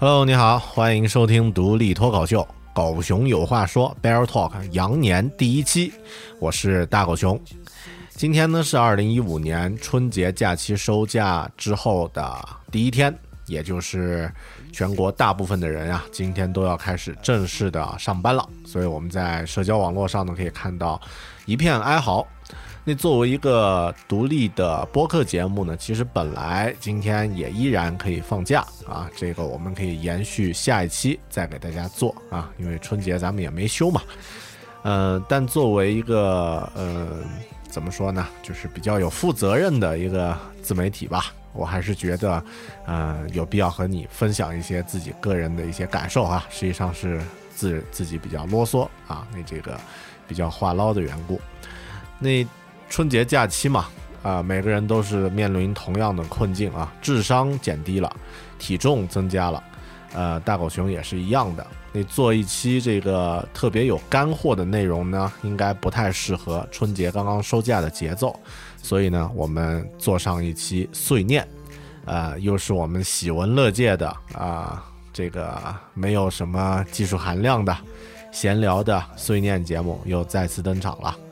Hello，你好，欢迎收听独立脱口秀《狗熊有话说》Bear Talk 羊年第一期，我是大狗熊。今天呢是二零一五年春节假期收假之后的第一天，也就是全国大部分的人啊，今天都要开始正式的上班了。所以我们在社交网络上呢可以看到一片哀嚎。那作为一个独立的播客节目呢，其实本来今天也依然可以放假啊，这个我们可以延续下一期再给大家做啊，因为春节咱们也没休嘛。呃，但作为一个呃怎么说呢，就是比较有负责任的一个自媒体吧，我还是觉得呃有必要和你分享一些自己个人的一些感受啊，实际上是自自己比较啰嗦啊，那这个比较话唠的缘故，那。春节假期嘛，啊，每个人都是面临同样的困境啊，智商减低了，体重增加了，呃，大狗熊也是一样的。那做一期这个特别有干货的内容呢，应该不太适合春节刚刚收假的节奏，所以呢，我们做上一期碎念，呃，又是我们喜闻乐见的啊，这个没有什么技术含量的闲聊的碎念节目又再次登场了。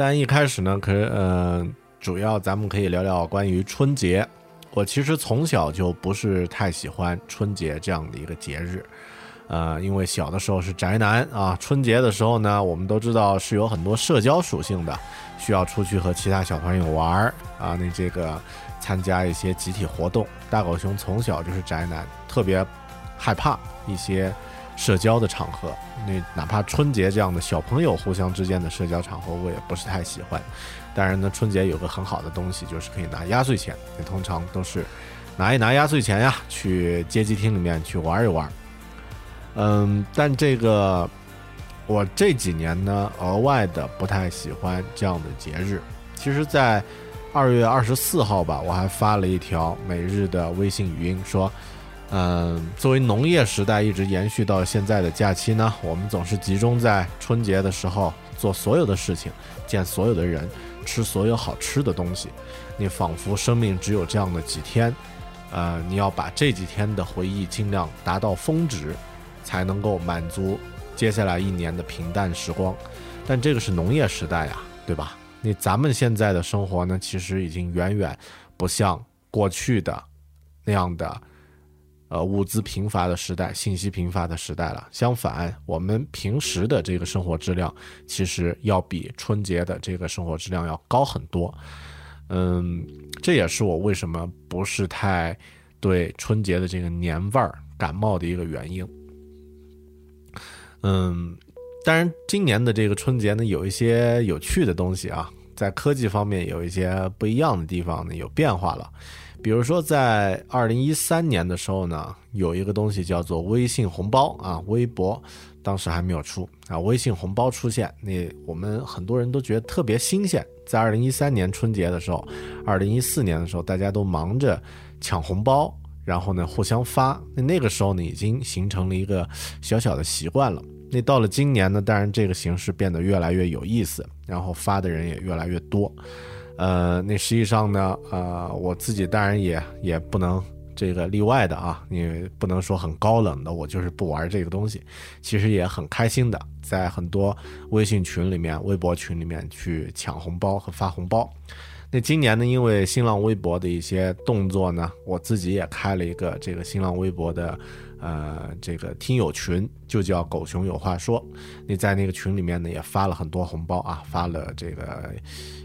但一开始呢，可是呃，主要咱们可以聊聊关于春节。我其实从小就不是太喜欢春节这样的一个节日，呃，因为小的时候是宅男啊。春节的时候呢，我们都知道是有很多社交属性的，需要出去和其他小朋友玩儿啊，那这个参加一些集体活动。大狗熊从小就是宅男，特别害怕一些。社交的场合，那哪怕春节这样的小朋友互相之间的社交场合，我也不是太喜欢。当然呢，春节有个很好的东西，就是可以拿压岁钱。那通常都是拿一拿压岁钱呀，去街机厅里面去玩一玩。嗯，但这个我这几年呢，额外的不太喜欢这样的节日。其实，在二月二十四号吧，我还发了一条每日的微信语音说。嗯，作为农业时代一直延续到现在的假期呢，我们总是集中在春节的时候做所有的事情，见所有的人，吃所有好吃的东西。你仿佛生命只有这样的几天，呃，你要把这几天的回忆尽量达到峰值，才能够满足接下来一年的平淡时光。但这个是农业时代呀，对吧？那咱们现在的生活呢，其实已经远远不像过去的那样的。呃，物资贫乏的时代，信息贫乏的时代了。相反，我们平时的这个生活质量，其实要比春节的这个生活质量要高很多。嗯，这也是我为什么不是太对春节的这个年味儿感冒的一个原因。嗯，当然，今年的这个春节呢，有一些有趣的东西啊，在科技方面有一些不一样的地方呢，有变化了。比如说，在二零一三年的时候呢，有一个东西叫做微信红包啊，微博当时还没有出啊，微信红包出现，那我们很多人都觉得特别新鲜。在二零一三年春节的时候，二零一四年的时候，大家都忙着抢红包，然后呢互相发，那那个时候呢已经形成了一个小小的习惯了。那到了今年呢，当然这个形式变得越来越有意思，然后发的人也越来越多。呃，那实际上呢，呃，我自己当然也也不能这个例外的啊，你不能说很高冷的，我就是不玩这个东西，其实也很开心的，在很多微信群里面、微博群里面去抢红包和发红包。那今年呢，因为新浪微博的一些动作呢，我自己也开了一个这个新浪微博的。呃，这个听友群就叫“狗熊有话说”，你在那个群里面呢，也发了很多红包啊，发了这个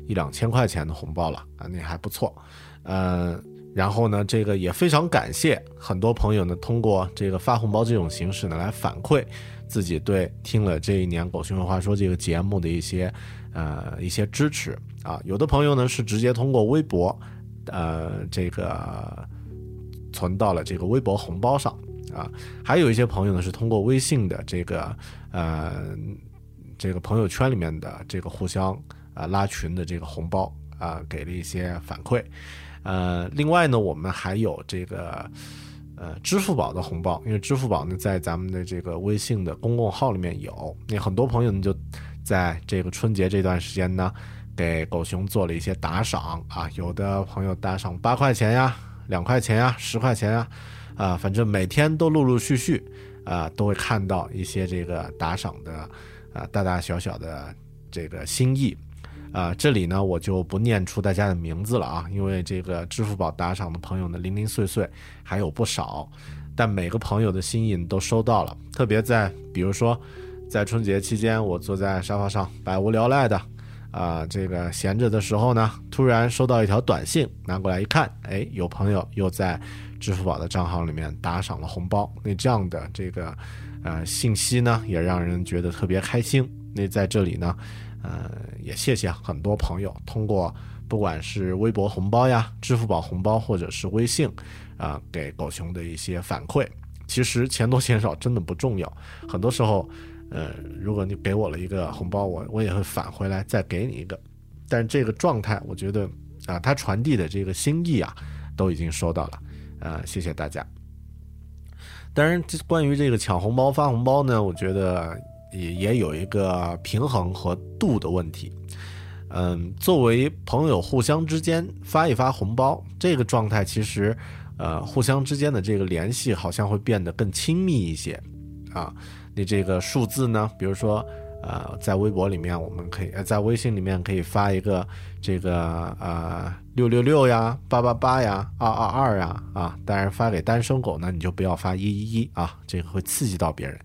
一两千块钱的红包了啊，那还不错。呃，然后呢，这个也非常感谢很多朋友呢，通过这个发红包这种形式呢，来反馈自己对听了这一年“狗熊有话说”这个节目的一些呃一些支持啊。有的朋友呢是直接通过微博，呃，这个 存到了这个微博红包上。啊，还有一些朋友呢是通过微信的这个呃这个朋友圈里面的这个互相啊拉群的这个红包啊给了一些反馈，呃，另外呢我们还有这个呃支付宝的红包，因为支付宝呢在咱们的这个微信的公共号里面有，那很多朋友呢就在这个春节这段时间呢给狗熊做了一些打赏啊，有的朋友打赏八块钱呀、两块钱呀、十块钱呀。啊，反正每天都陆陆续续，啊，都会看到一些这个打赏的，啊，大大小小的这个心意，啊，这里呢我就不念出大家的名字了啊，因为这个支付宝打赏的朋友呢零零碎碎还有不少，但每个朋友的心意都收到了，特别在比如说在春节期间，我坐在沙发上百无聊赖的，啊，这个闲着的时候呢，突然收到一条短信，拿过来一看，哎，有朋友又在。支付宝的账号里面打赏了红包，那这样的这个呃信息呢，也让人觉得特别开心。那在这里呢，呃，也谢谢很多朋友通过不管是微博红包呀、支付宝红包，或者是微信啊，给狗熊的一些反馈。其实钱多钱少真的不重要，很多时候，呃，如果你给我了一个红包，我我也会返回来再给你一个。但这个状态，我觉得啊，它传递的这个心意啊，都已经收到了。呃，谢谢大家。当然，这关于这个抢红包发红包呢，我觉得也也有一个平衡和度的问题。嗯，作为朋友互相之间发一发红包，这个状态其实，呃，互相之间的这个联系好像会变得更亲密一些。啊，你这个数字呢，比如说。呃，在微博里面，我们可以呃，在微信里面可以发一个这个呃六六六呀、八八八呀、二二二呀啊。当然，发给单身狗呢，你就不要发一一一啊，这个会刺激到别人。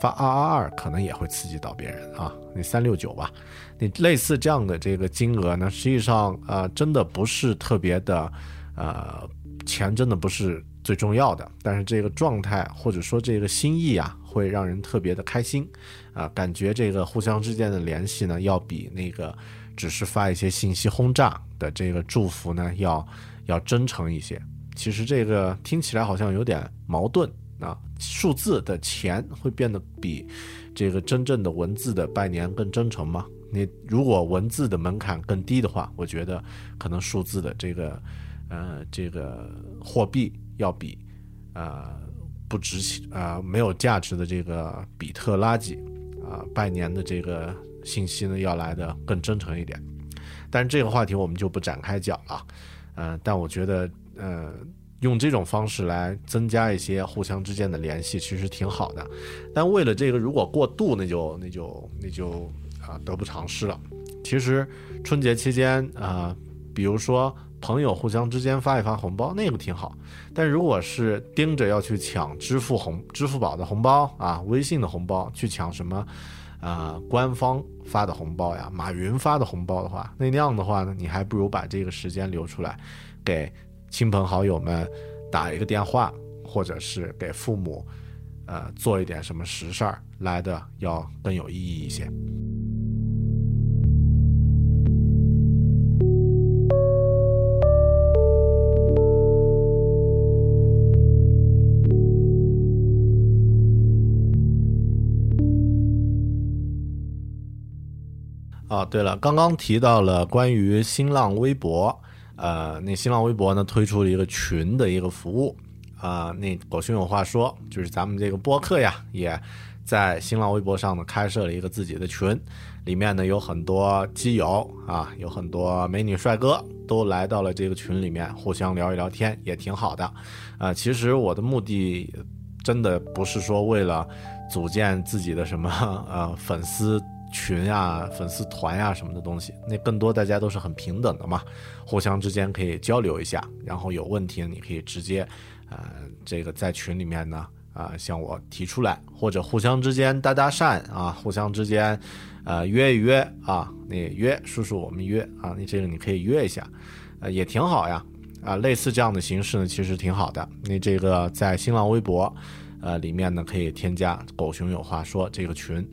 发二二二可能也会刺激到别人啊。那三六九吧，你类似这样的这个金额呢，实际上呃，真的不是特别的，呃，钱真的不是最重要的，但是这个状态或者说这个心意啊。会让人特别的开心，啊，感觉这个互相之间的联系呢，要比那个只是发一些信息轰炸的这个祝福呢，要要真诚一些。其实这个听起来好像有点矛盾啊，数字的钱会变得比这个真正的文字的拜年更真诚吗？你如果文字的门槛更低的话，我觉得可能数字的这个呃这个货币要比呃。不值钱啊，没有价值的这个比特垃圾啊，拜年的这个信息呢，要来的更真诚一点。但是这个话题我们就不展开讲了。嗯，但我觉得，呃，用这种方式来增加一些互相之间的联系，其实挺好的。但为了这个，如果过度，那就那就那就啊得不偿失了。其实春节期间啊，比如说朋友互相之间发一发红包，那个挺好。但如果是盯着要去抢支付红、支付宝的红包啊、微信的红包，去抢什么啊官方发的红包呀、马云发的红包的话，那那样的话呢，你还不如把这个时间留出来给。亲朋好友们打一个电话，或者是给父母，呃，做一点什么实事儿，来的要更有意义一些。哦，对了，刚刚提到了关于新浪微博。呃，那新浪微博呢推出了一个群的一个服务，啊，那狗熊有话说，就是咱们这个播客呀，也在新浪微博上呢开设了一个自己的群，里面呢有很多基友啊，有很多美女帅哥都来到了这个群里面，互相聊一聊天，也挺好的。啊，其实我的目的真的不是说为了组建自己的什么呃粉丝。群呀、粉丝团呀什么的东西，那更多大家都是很平等的嘛，互相之间可以交流一下，然后有问题你可以直接，呃，这个在群里面呢，啊，向我提出来，或者互相之间搭搭讪啊，互相之间，呃，约一约啊，那约叔叔我们约啊，你这个你可以约一下，呃，也挺好呀，啊，类似这样的形式呢，其实挺好的。那这个在新浪微博，呃，里面呢可以添加“狗熊有话说”这个群。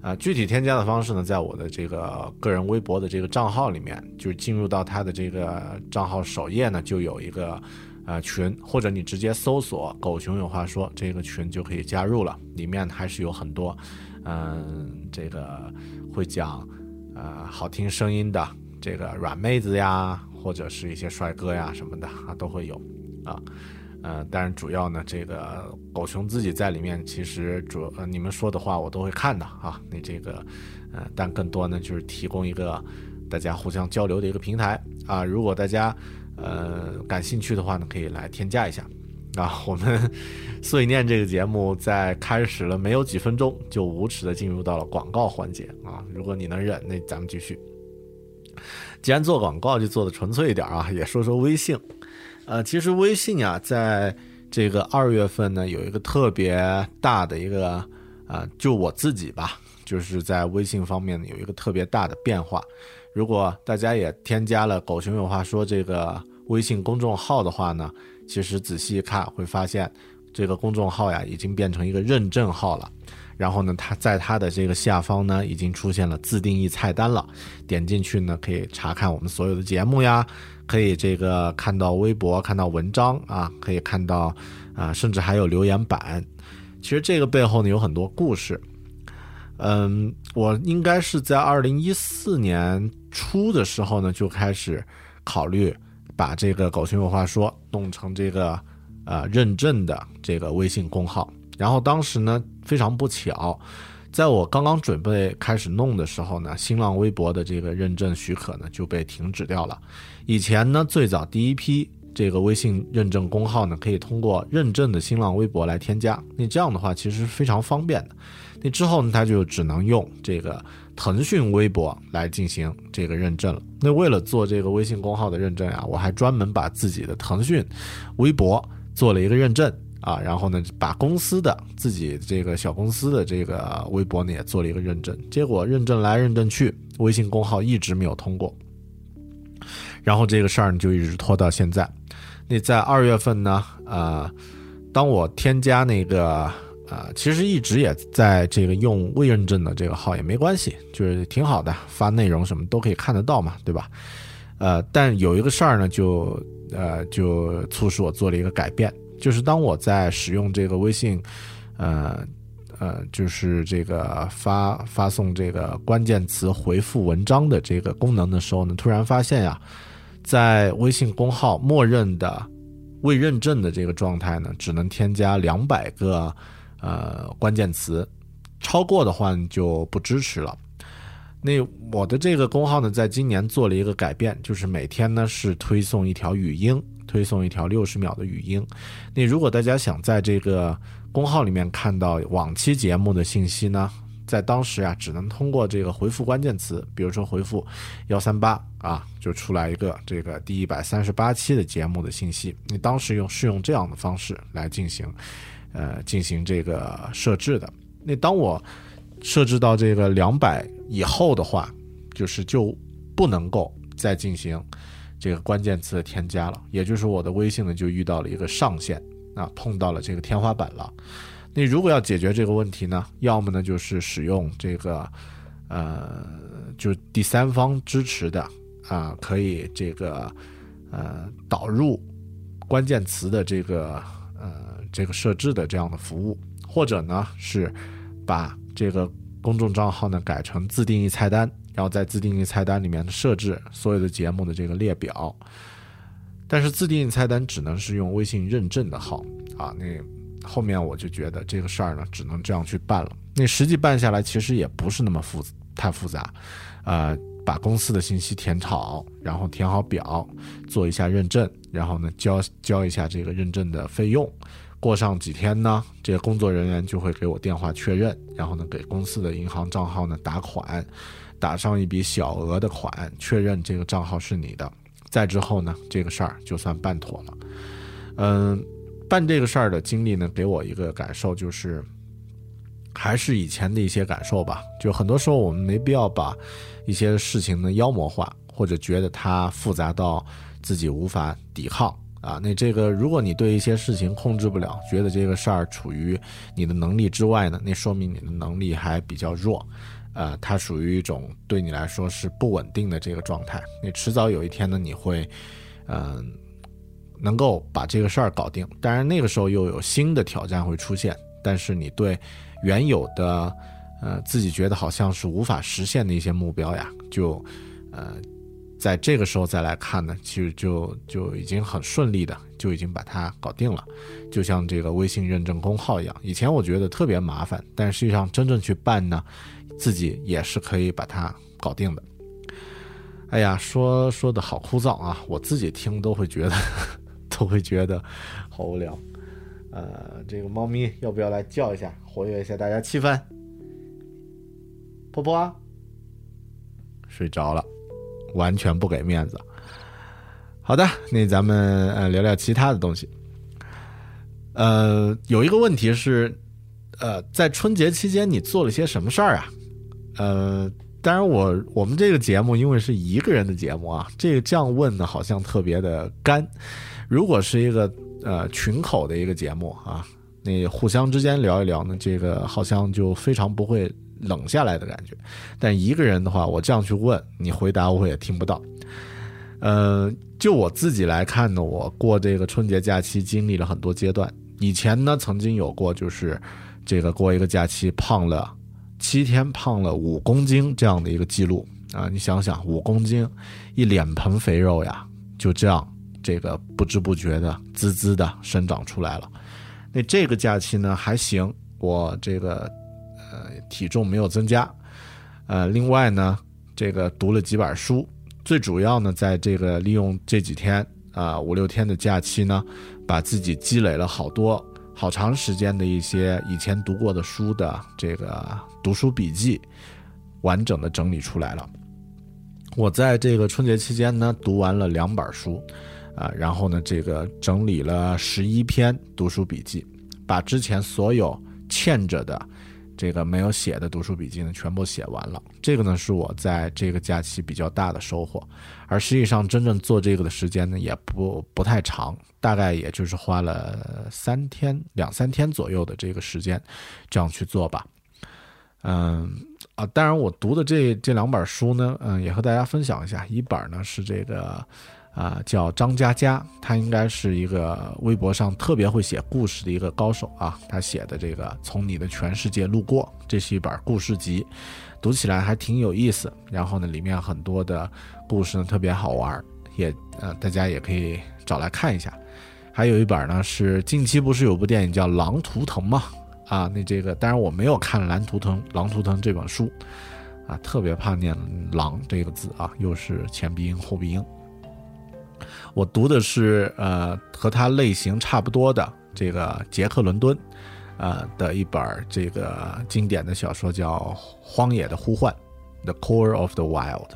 啊，具体添加的方式呢，在我的这个个人微博的这个账号里面，就是进入到他的这个账号首页呢，就有一个呃群，或者你直接搜索“狗熊有话说”这个群就可以加入了。里面还是有很多，嗯，这个会讲呃好听声音的这个软妹子呀，或者是一些帅哥呀什么的啊，都会有啊。但是主要呢，这个狗熊自己在里面，其实主呃你们说的话我都会看的啊。那这个，呃，但更多呢就是提供一个大家互相交流的一个平台啊。如果大家呃感兴趣的话呢，可以来添加一下啊。我们碎念这个节目在开始了没有几分钟，就无耻的进入到了广告环节啊。如果你能忍，那咱们继续。既然做广告，就做的纯粹一点啊，也说说微信。呃，其实微信啊，在这个二月份呢，有一个特别大的一个，啊，就我自己吧，就是在微信方面呢有一个特别大的变化。如果大家也添加了“狗熊有话说”这个微信公众号的话呢，其实仔细一看会发现，这个公众号呀已经变成一个认证号了。然后呢，它在它的这个下方呢，已经出现了自定义菜单了。点进去呢，可以查看我们所有的节目呀。可以这个看到微博，看到文章啊，可以看到啊，甚至还有留言板。其实这个背后呢有很多故事。嗯，我应该是在二零一四年初的时候呢就开始考虑把这个“狗熊有话说”弄成这个呃认证的这个微信公号。然后当时呢非常不巧。在我刚刚准备开始弄的时候呢，新浪微博的这个认证许可呢就被停止掉了。以前呢，最早第一批这个微信认证公号呢，可以通过认证的新浪微博来添加。那这样的话其实非常方便的。那之后呢，他就只能用这个腾讯微博来进行这个认证了。那为了做这个微信公号的认证呀，我还专门把自己的腾讯微博做了一个认证。啊，然后呢，把公司的自己这个小公司的这个微博呢也做了一个认证，结果认证来认证去，微信公号一直没有通过，然后这个事儿呢就一直拖到现在。那在二月份呢，呃，当我添加那个呃，其实一直也在这个用未认证的这个号也没关系，就是挺好的，发内容什么都可以看得到嘛，对吧？呃，但有一个事儿呢，就呃就促使我做了一个改变。就是当我在使用这个微信，呃呃，就是这个发发送这个关键词回复文章的这个功能的时候呢，突然发现呀，在微信公号默认的未认证的这个状态呢，只能添加两百个呃关键词，超过的话就不支持了。那我的这个公号呢，在今年做了一个改变，就是每天呢是推送一条语音。推送一条六十秒的语音。那如果大家想在这个公号里面看到往期节目的信息呢，在当时啊，只能通过这个回复关键词，比如说回复幺三八啊，就出来一个这个第一百三十八期的节目的信息。你当时用是用这样的方式来进行，呃，进行这个设置的。那当我设置到这个两百以后的话，就是就不能够再进行这个关键词的添加了，也就是我的微信呢就遇到了一个上限啊，碰到了这个天花板了。那如果要解决这个问题呢，要么呢就是使用这个，呃，就第三方支持的啊，可以这个呃导入关键词的这个呃这个设置的这样的服务，或者呢是把这个公众账号呢改成自定义菜单，然后在自定义菜单里面设置所有的节目的这个列表。但是自定义菜单只能是用微信认证的号啊，那。后面我就觉得这个事儿呢，只能这样去办了。那实际办下来，其实也不是那么复太复杂，呃，把公司的信息填好，然后填好表，做一下认证，然后呢交交一下这个认证的费用。过上几天呢，这个工作人员就会给我电话确认，然后呢给公司的银行账号呢打款，打上一笔小额的款，确认这个账号是你的。再之后呢，这个事儿就算办妥了。嗯。办这个事儿的经历呢，给我一个感受，就是还是以前的一些感受吧。就很多时候我们没必要把一些事情呢妖魔化，或者觉得它复杂到自己无法抵抗啊。那这个，如果你对一些事情控制不了，觉得这个事儿处于你的能力之外呢，那说明你的能力还比较弱，呃，它属于一种对你来说是不稳定的这个状态。你迟早有一天呢，你会，嗯。能够把这个事儿搞定，当然那个时候又有新的挑战会出现，但是你对原有的，呃，自己觉得好像是无法实现的一些目标呀，就，呃，在这个时候再来看呢，其实就就已经很顺利的就已经把它搞定了，就像这个微信认证公号一样，以前我觉得特别麻烦，但实际上真正去办呢，自己也是可以把它搞定的。哎呀，说说的好枯燥啊，我自己听都会觉得。都会觉得好无聊，呃，这个猫咪要不要来叫一下，活跃一下大家气氛？婆婆睡着了，完全不给面子。好的，那咱们呃聊聊其他的东西。呃，有一个问题是，呃，在春节期间你做了些什么事儿啊？呃，当然我我们这个节目因为是一个人的节目啊，这个这样问呢好像特别的干。如果是一个呃群口的一个节目啊，那互相之间聊一聊呢，这个好像就非常不会冷下来的感觉。但一个人的话，我这样去问你回答，我也听不到。呃，就我自己来看呢，我过这个春节假期经历了很多阶段。以前呢，曾经有过就是这个过一个假期胖了七天，胖了五公斤这样的一个记录啊。你想想，五公斤，一脸盆肥肉呀，就这样。这个不知不觉的滋滋的生长出来了，那这个假期呢还行，我这个呃体重没有增加，呃，另外呢这个读了几本书，最主要呢在这个利用这几天啊五六天的假期呢，把自己积累了好多好长时间的一些以前读过的书的这个读书笔记，完整的整理出来了。我在这个春节期间呢读完了两本书。啊，然后呢，这个整理了十一篇读书笔记，把之前所有欠着的这个没有写的读书笔记呢，全部写完了。这个呢，是我在这个假期比较大的收获。而实际上，真正做这个的时间呢，也不不太长，大概也就是花了三天、两三天左右的这个时间，这样去做吧。嗯，啊，当然，我读的这这两本书呢，嗯，也和大家分享一下。一本呢是这个。啊，叫张嘉佳，他应该是一个微博上特别会写故事的一个高手啊。他写的这个《从你的全世界路过》，这是一本故事集，读起来还挺有意思。然后呢，里面很多的故事呢特别好玩，也呃大家也可以找来看一下。还有一本呢是近期不是有部电影叫《狼图腾》吗？啊，那这个当然我没有看《蓝图腾》《狼图腾》这本书，啊，特别怕念“狼”这个字啊，又是前鼻音后鼻音。我读的是呃和它类型差不多的这个杰克伦敦，呃的一本这个经典的小说叫《荒野的呼唤》（The Core of the Wild），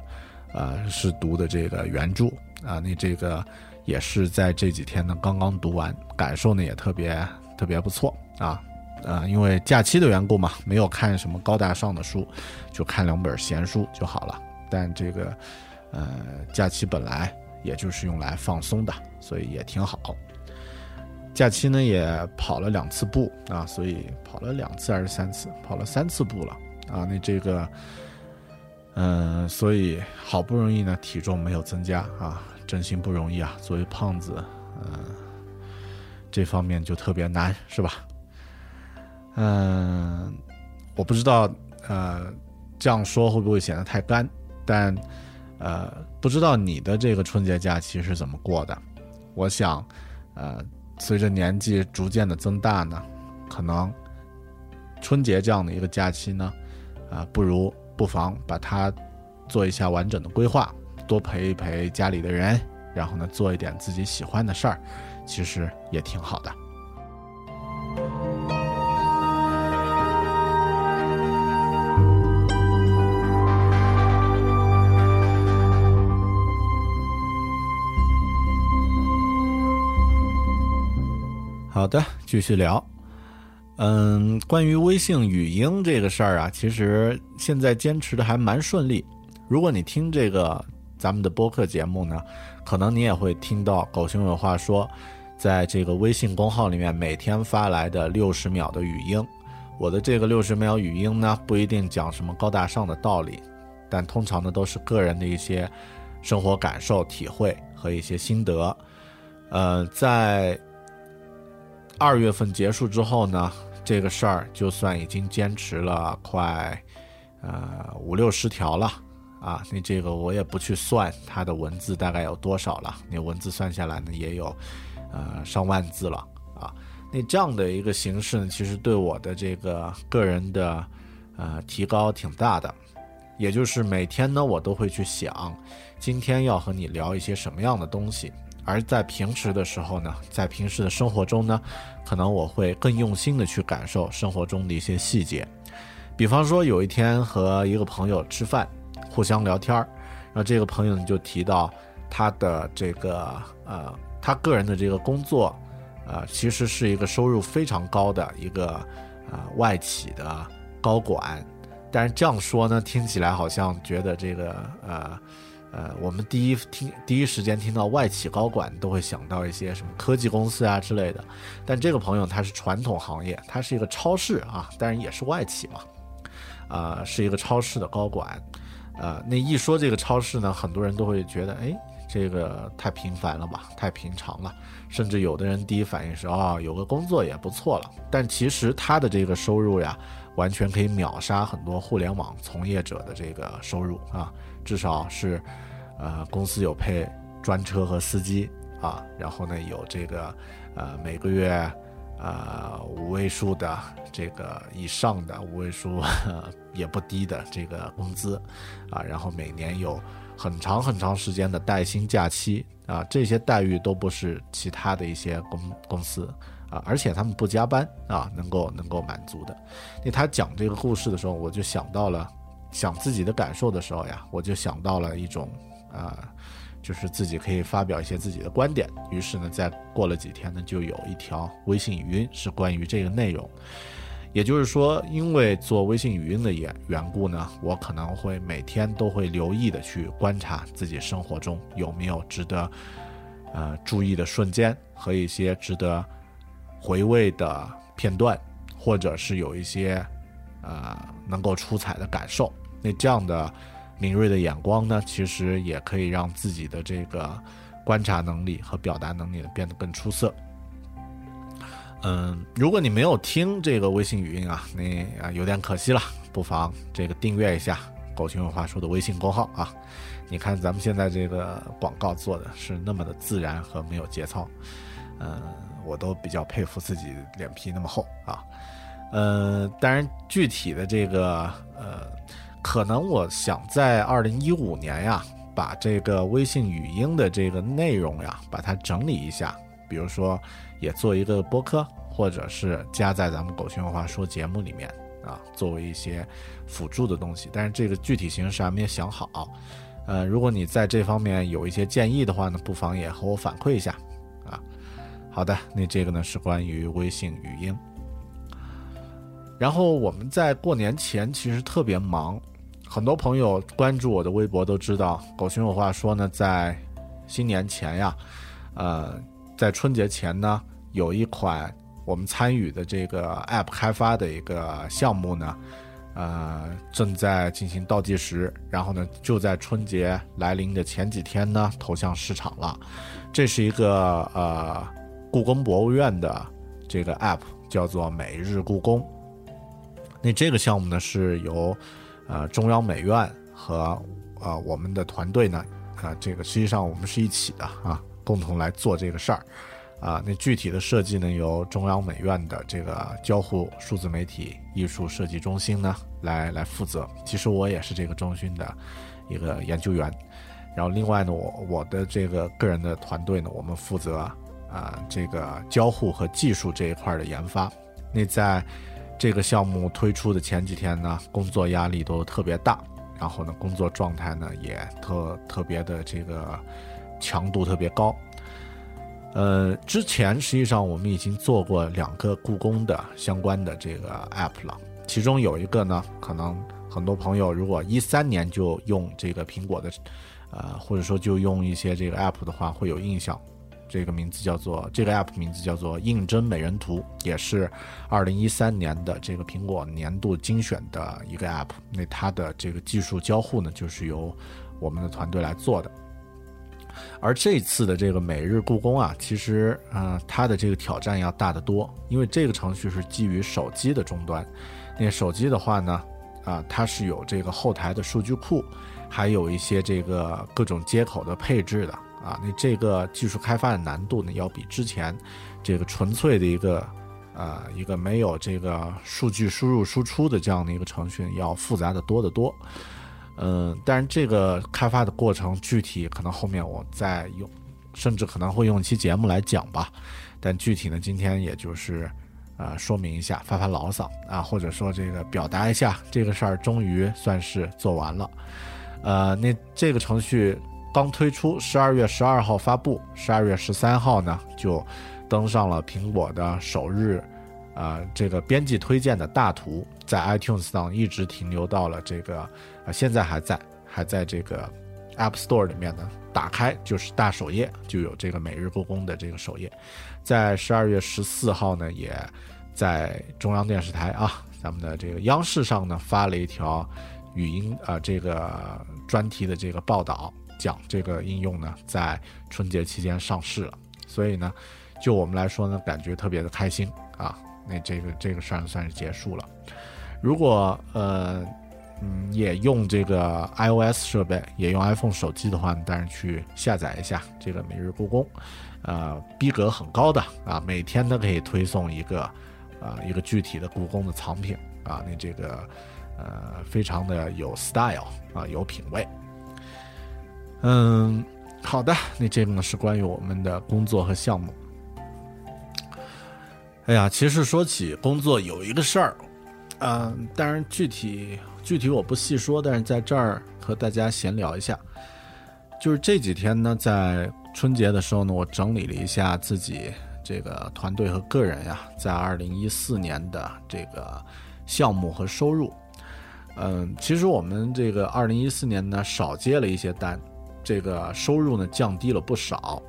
呃是读的这个原著啊，那这个也是在这几天呢刚刚读完，感受呢也特别特别不错啊。呃，因为假期的缘故嘛，没有看什么高大上的书，就看两本闲书就好了。但这个，呃，假期本来也就是用来放松的，所以也挺好。假期呢也跑了两次步啊，所以跑了两次还是三次？跑了三次步了啊。那这个，嗯，所以好不容易呢体重没有增加啊，真心不容易啊。作为胖子，嗯，这方面就特别难，是吧？嗯，我不知道，呃，这样说会不会显得太干？但，呃，不知道你的这个春节假期是怎么过的？我想，呃，随着年纪逐渐的增大呢，可能春节这样的一个假期呢，啊，不如不妨把它做一下完整的规划，多陪一陪家里的人，然后呢，做一点自己喜欢的事儿，其实也挺好的。好的，继续聊。嗯，关于微信语音这个事儿啊，其实现在坚持的还蛮顺利。如果你听这个咱们的播客节目呢，可能你也会听到狗熊有话说，在这个微信公号里面每天发来的六十秒的语音。我的这个六十秒语音呢，不一定讲什么高大上的道理，但通常呢都是个人的一些生活感受、体会和一些心得。呃，在。二月份结束之后呢，这个事儿就算已经坚持了快，呃五六十条了啊。那这个我也不去算它的文字大概有多少了，那文字算下来呢也有，呃上万字了啊。那这样的一个形式呢，其实对我的这个个人的呃提高挺大的。也就是每天呢，我都会去想，今天要和你聊一些什么样的东西。而在平时的时候呢，在平时的生活中呢，可能我会更用心的去感受生活中的一些细节。比方说，有一天和一个朋友吃饭，互相聊天儿，然后这个朋友呢就提到他的这个呃，他个人的这个工作，呃，其实是一个收入非常高的一个呃外企的高管。但是这样说呢，听起来好像觉得这个呃。呃，我们第一听第一时间听到外企高管，都会想到一些什么科技公司啊之类的。但这个朋友他是传统行业，他是一个超市啊，当然也是外企嘛，啊，是一个超市的高管。呃，那一说这个超市呢，很多人都会觉得，哎，这个太平凡了吧，太平常了。甚至有的人第一反应是，啊，有个工作也不错了。但其实他的这个收入呀，完全可以秒杀很多互联网从业者的这个收入啊。至少是，呃，公司有配专车和司机啊，然后呢有这个，呃，每个月，呃，五位数的这个以上的五位数 也不低的这个工资，啊，然后每年有很长很长时间的带薪假期啊，这些待遇都不是其他的一些公公司啊，而且他们不加班啊，能够能够满足的。那他讲这个故事的时候，我就想到了。想自己的感受的时候呀，我就想到了一种，啊，就是自己可以发表一些自己的观点。于是呢，在过了几天呢，就有一条微信语音是关于这个内容。也就是说，因为做微信语音的缘缘故呢，我可能会每天都会留意的去观察自己生活中有没有值得，呃，注意的瞬间和一些值得回味的片段，或者是有一些，呃，能够出彩的感受。那这样的敏锐的眼光呢，其实也可以让自己的这个观察能力和表达能力变得更出色。嗯，如果你没有听这个微信语音啊，那啊有点可惜了，不妨这个订阅一下“狗熊有话说”的微信公号啊。你看咱们现在这个广告做的是那么的自然和没有节操，嗯，我都比较佩服自己脸皮那么厚啊。呃，当然具体的这个呃。可能我想在二零一五年呀，把这个微信语音的这个内容呀，把它整理一下，比如说也做一个播客，或者是加在咱们狗熊有话说节目里面啊，作为一些辅助的东西。但是这个具体形式还没有想好。呃，如果你在这方面有一些建议的话呢，不妨也和我反馈一下啊。好的，那这个呢是关于微信语音。然后我们在过年前其实特别忙，很多朋友关注我的微博都知道，狗熊有话说呢，在新年前呀，呃，在春节前呢，有一款我们参与的这个 App 开发的一个项目呢。呃，正在进行倒计时，然后呢，就在春节来临的前几天呢，投向市场了。这是一个呃，故宫博物院的这个 app，叫做每日故宫。那这个项目呢，是由呃中央美院和呃我们的团队呢，啊，这个实际上我们是一起的啊，共同来做这个事儿。啊，那具体的设计呢，由中央美院的这个交互数字媒体艺术设计中心呢来来负责。其实我也是这个中心的一个研究员。然后另外呢，我我的这个个人的团队呢，我们负责啊这个交互和技术这一块的研发。那在这个项目推出的前几天呢，工作压力都特别大，然后呢，工作状态呢也特特别的这个强度特别高。呃，之前实际上我们已经做过两个故宫的相关的这个 app 了，其中有一个呢，可能很多朋友如果一三年就用这个苹果的，呃，或者说就用一些这个 app 的话，会有印象。这个名字叫做这个 app 名字叫做应征美人图，也是二零一三年的这个苹果年度精选的一个 app。那它的这个技术交互呢，就是由我们的团队来做的。而这次的这个每日故宫啊，其实啊，它的这个挑战要大得多，因为这个程序是基于手机的终端。那手机的话呢，啊，它是有这个后台的数据库，还有一些这个各种接口的配置的啊。那这个技术开发的难度呢，要比之前这个纯粹的一个呃一个没有这个数据输入输出的这样的一个程序要复杂的多得多。嗯，但是这个开发的过程具体可能后面我再用，甚至可能会用一期节目来讲吧。但具体呢，今天也就是，呃，说明一下，发发牢骚啊，或者说这个表达一下这个事儿，终于算是做完了。呃，那这个程序刚推出，十二月十二号发布，十二月十三号呢就登上了苹果的首日。啊，这个编辑推荐的大图在 iTunes 上一直停留到了这个，啊，现在还在，还在这个 App Store 里面呢。打开就是大首页，就有这个每日故宫的这个首页。在十二月十四号呢，也在中央电视台啊，咱们的这个央视上呢发了一条语音啊这个专题的这个报道，讲这个应用呢在春节期间上市了。所以呢，就我们来说呢，感觉特别的开心啊。那这个这个事儿算是结束了。如果呃嗯也用这个 iOS 设备，也用 iPhone 手机的话，当然去下载一下这个每日故宫，呃，逼格很高的啊，每天都可以推送一个啊一个具体的故宫的藏品啊，那这个呃非常的有 style 啊，有品位。嗯，好的，那这个呢是关于我们的工作和项目。哎呀，其实说起工作，有一个事儿，嗯，当然具体具体我不细说，但是在这儿和大家闲聊一下，就是这几天呢，在春节的时候呢，我整理了一下自己这个团队和个人呀，在二零一四年的这个项目和收入，嗯，其实我们这个二零一四年呢，少接了一些单，这个收入呢降低了不少。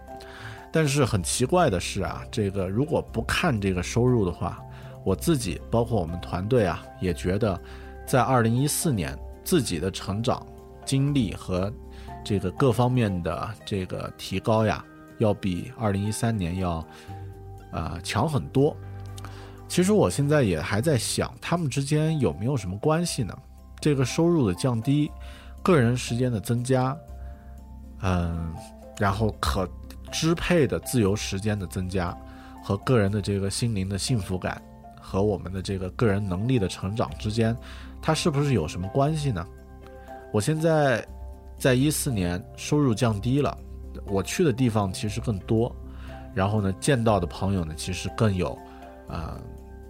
但是很奇怪的是啊，这个如果不看这个收入的话，我自己包括我们团队啊，也觉得，在二零一四年自己的成长经历和这个各方面的这个提高呀，要比二零一三年要啊强很多。其实我现在也还在想，他们之间有没有什么关系呢？这个收入的降低，个人时间的增加，嗯，然后可。支配的自由时间的增加，和个人的这个心灵的幸福感，和我们的这个个人能力的成长之间，它是不是有什么关系呢？我现在在一四年收入降低了，我去的地方其实更多，然后呢，见到的朋友呢其实更有，呃，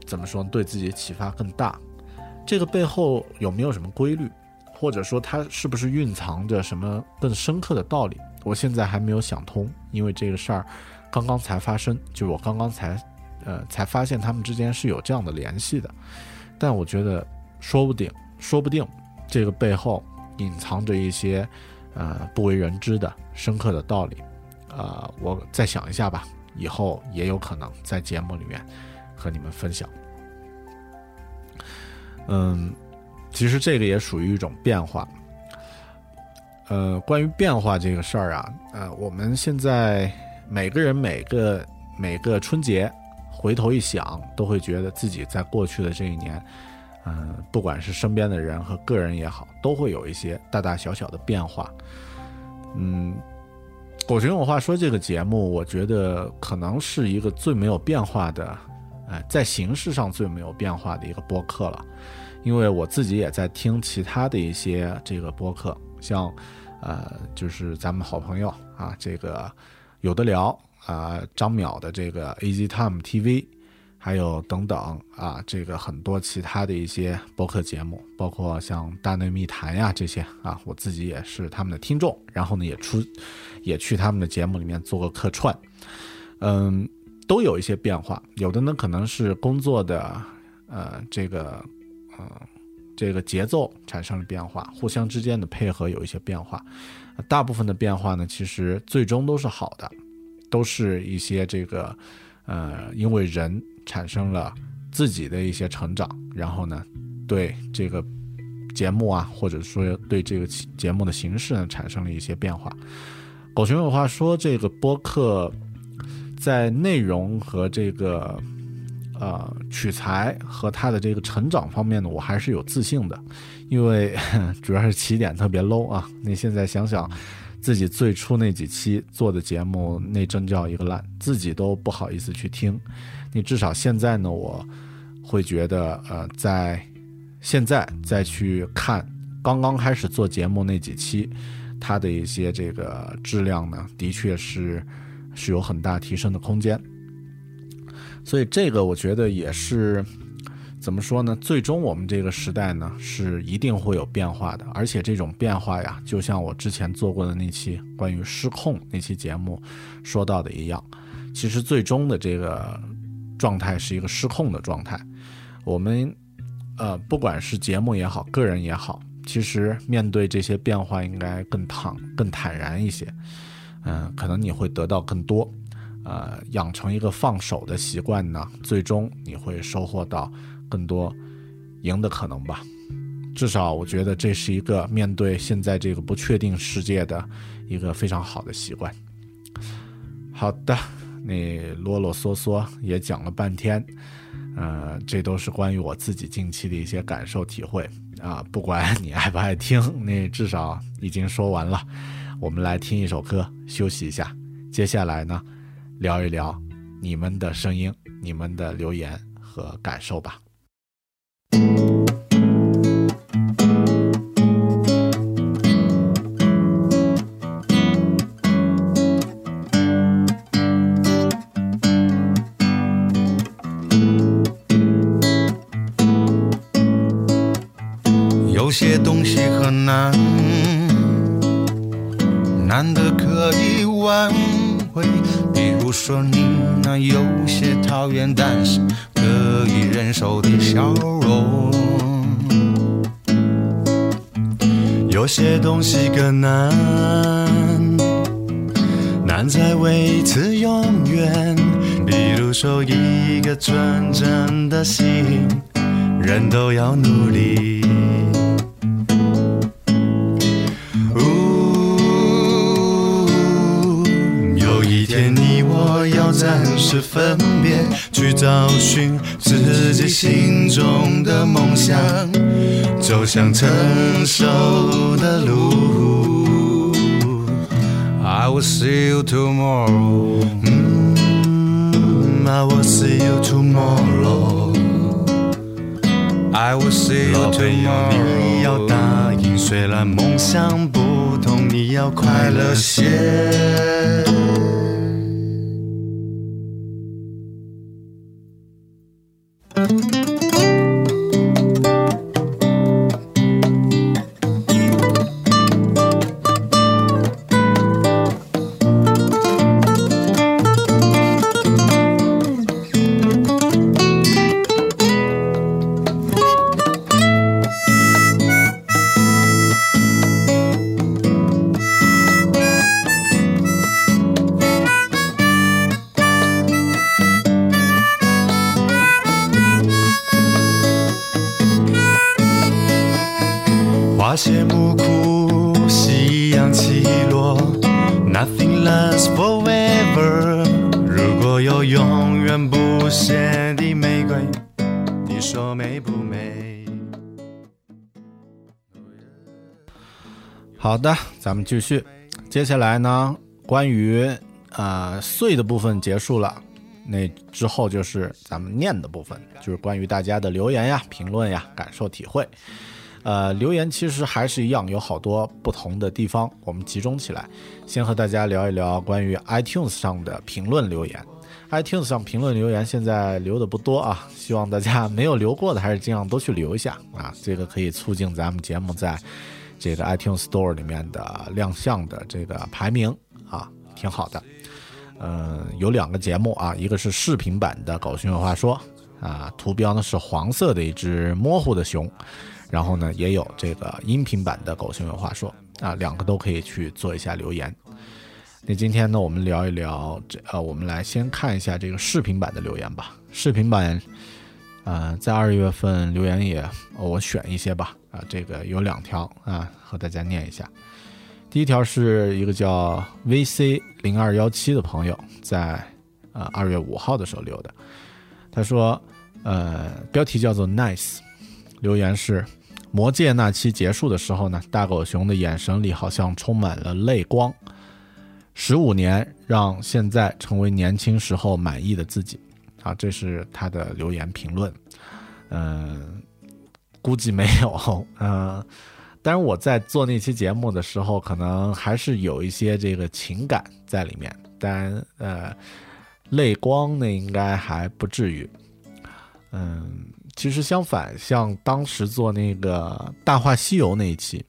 怎么说，对自己启发更大。这个背后有没有什么规律，或者说它是不是蕴藏着什么更深刻的道理？我现在还没有想通，因为这个事儿刚刚才发生，就我刚刚才，呃，才发现他们之间是有这样的联系的。但我觉得，说不定，说不定，这个背后隐藏着一些，呃，不为人知的深刻的道理。啊，我再想一下吧，以后也有可能在节目里面和你们分享。嗯，其实这个也属于一种变化。呃，关于变化这个事儿啊，呃，我们现在每个人每个每个春节回头一想，都会觉得自己在过去的这一年，嗯，不管是身边的人和个人也好，都会有一些大大小小的变化。嗯，狗熊有话说这个节目，我觉得可能是一个最没有变化的。哎，在形式上最没有变化的一个播客了，因为我自己也在听其他的一些这个播客，像，呃，就是咱们好朋友啊，这个有的聊啊，张淼的这个 Easy Time TV，还有等等啊，这个很多其他的一些播客节目，包括像大内密谈呀这些啊，我自己也是他们的听众，然后呢也出，也去他们的节目里面做个客串，嗯。都有一些变化，有的呢可能是工作的，呃，这个，呃，这个节奏产生了变化，互相之间的配合有一些变化，大部分的变化呢，其实最终都是好的，都是一些这个，呃，因为人产生了自己的一些成长，然后呢，对这个节目啊，或者说对这个节目的形式呢，产生了一些变化。狗熊有话说，这个播客。在内容和这个，呃，取材和他的这个成长方面呢，我还是有自信的，因为 主要是起点特别 low 啊。你现在想想，自己最初那几期做的节目，那真叫一个烂，自己都不好意思去听。你至少现在呢，我会觉得，呃，在现在再去看刚刚开始做节目那几期，它的一些这个质量呢，的确是。是有很大提升的空间，所以这个我觉得也是怎么说呢？最终我们这个时代呢是一定会有变化的，而且这种变化呀，就像我之前做过的那期关于失控那期节目说到的一样，其实最终的这个状态是一个失控的状态。我们呃，不管是节目也好，个人也好，其实面对这些变化应该更坦更坦然一些。嗯，可能你会得到更多，呃，养成一个放手的习惯呢，最终你会收获到更多赢的可能吧。至少我觉得这是一个面对现在这个不确定世界的一个非常好的习惯。好的，你啰啰嗦嗦也讲了半天，呃，这都是关于我自己近期的一些感受体会啊。不管你爱不爱听，那至少已经说完了。我们来听一首歌，休息一下。接下来呢，聊一聊你们的声音、你们的留言和感受吧。东西更难，难在维持永远。比如说一个纯真的心，人都要努力。呜，有一天你我要暂时分别，去找寻走向成熟的路。I will see you tomorrow. I will see you tomorrow. I will see you tomorrow. 你要答应，虽然梦想不。痛，你要快乐些。咱们继续。接下来呢，关于呃碎的部分结束了，那之后就是咱们念的部分，就是关于大家的留言呀、评论呀、感受体会。呃，留言其实还是一样，有好多不同的地方，我们集中起来，先和大家聊一聊关于 iTunes 上的评论留言。iTunes 上评论留言现在留的不多啊，希望大家没有留过的还是尽量都去留一下啊，这个可以促进咱们节目在这个 iTunes Store 里面的亮相的这个排名啊，挺好的。嗯，有两个节目啊，一个是视频版的《狗熊有话说》啊，图标呢是黄色的一只模糊的熊。然后呢，也有这个音频版的《狗熊有话说》啊，两个都可以去做一下留言。那今天呢，我们聊一聊这呃，我们来先看一下这个视频版的留言吧。视频版，呃，在二月份留言也我选一些吧啊，这个有两条啊，和大家念一下。第一条是一个叫 VC 零二幺七的朋友在呃二月五号的时候留的，他说呃，标题叫做 Nice，留言是。魔戒那期结束的时候呢，大狗熊的眼神里好像充满了泪光。十五年让现在成为年轻时候满意的自己，啊，这是他的留言评论。嗯，估计没有，嗯，但是我在做那期节目的时候，可能还是有一些这个情感在里面，但呃，泪光呢，应该还不至于，嗯。其实相反，像当时做那个《大话西游》那一期，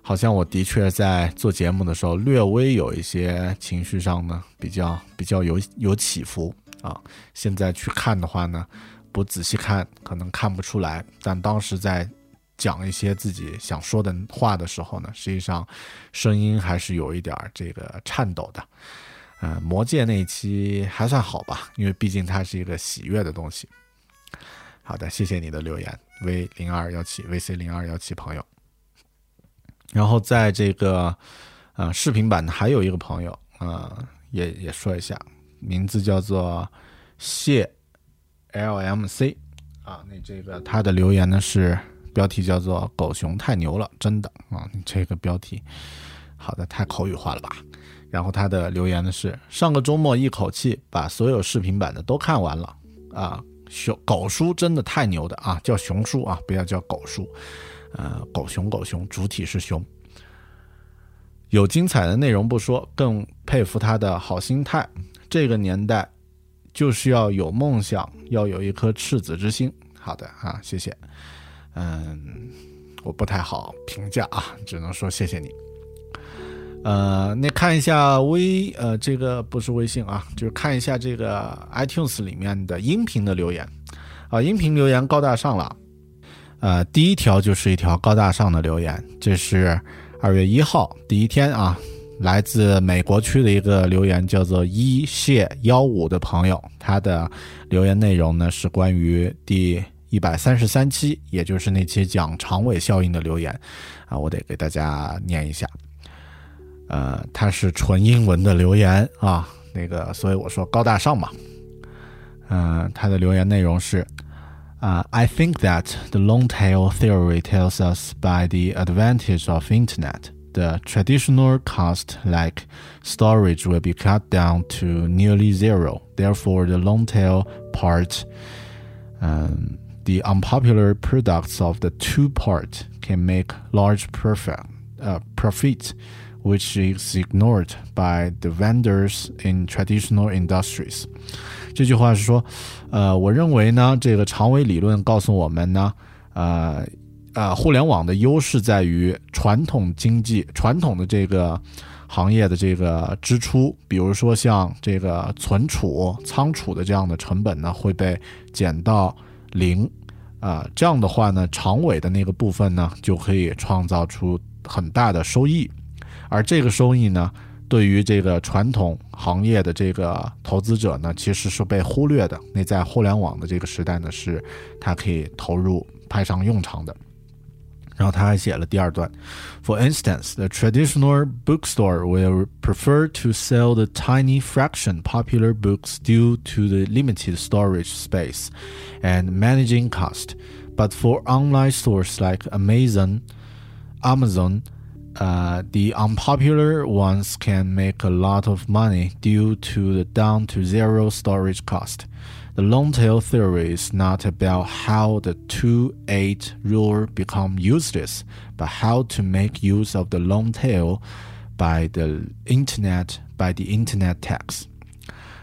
好像我的确在做节目的时候，略微有一些情绪上呢，比较比较有有起伏啊。现在去看的话呢，不仔细看可能看不出来，但当时在讲一些自己想说的话的时候呢，实际上声音还是有一点这个颤抖的。嗯，魔戒那一期还算好吧，因为毕竟它是一个喜悦的东西。好的，谢谢你的留言，v 零二幺七 vc 零二幺七朋友。然后在这个呃视频版的还有一个朋友啊，也也说一下，名字叫做谢 lmc 啊，那这个他的留言呢是标题叫做“狗熊太牛了，真的啊”，你这个标题好的太口语化了吧？然后他的留言呢是上个周末一口气把所有视频版的都看完了啊。熊狗叔真的太牛的啊，叫熊叔啊，不要叫狗叔，呃，狗熊狗熊，主体是熊。有精彩的内容不说，更佩服他的好心态。这个年代就是要有梦想，要有一颗赤子之心。好的啊，谢谢。嗯，我不太好评价啊，只能说谢谢你。呃，那看一下微呃，这个不是微信啊，就是看一下这个 iTunes 里面的音频的留言啊，音频留言高大上了。呃，第一条就是一条高大上的留言，这是二月一号第一天啊，来自美国区的一个留言，叫做一谢幺五的朋友，他的留言内容呢是关于第一百三十三期，也就是那期讲长尾效应的留言啊，我得给大家念一下。呃，它是纯英文的留言啊，那个，所以我说高大上嘛。嗯，他的留言内容是啊，I think that the long tail theory tells us by the advantage of internet, the traditional cost like storage will be cut down to nearly zero. Therefore, the long tail part, um, the unpopular products of the two part can make large profit 呃 profit。which is ignored by the vendors in traditional industries。这句话是说，呃，我认为呢，这个长尾理论告诉我们呢，呃， 呃，互联网的优势在于传统经济、传统的这个行业的这个支出，比如说像这个存储、仓储的这样的成本呢，会被减到零。啊，这样的话呢，长尾的那个部分呢，就可以创造出很大的收益。而这个收益呢，对于这个传统行业的这个投资者呢，其实是被忽略的。那在互联网的这个时代呢，是它可以投入派上用场的。然后他还写了第二段，For instance, the traditional bookstore will prefer to sell the tiny fraction popular books due to the limited storage space and managing cost. But for online stores like Amazon, Amazon uh, the unpopular ones can make a lot of money due to the down to zero storage cost. The long tail theory is not about how the 2-8 rule become useless, but how to make use of the long tail by the internet by the internet tax.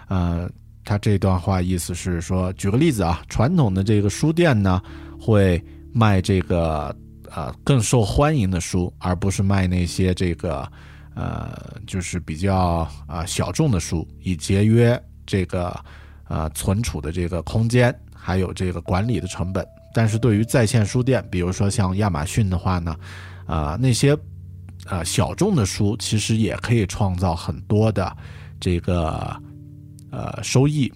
呃，他这段话意思是说，举个例子啊，传统的这个书店呢，会卖这个呃更受欢迎的书，而不是卖那些这个呃就是比较啊小众的书，以节约这个 呃存储的这个空间，还有这个管理的成本。但是对于在线书店，比如说像亚马逊的话呢，啊那些呃小众的书其实也可以创造很多的这个呃收益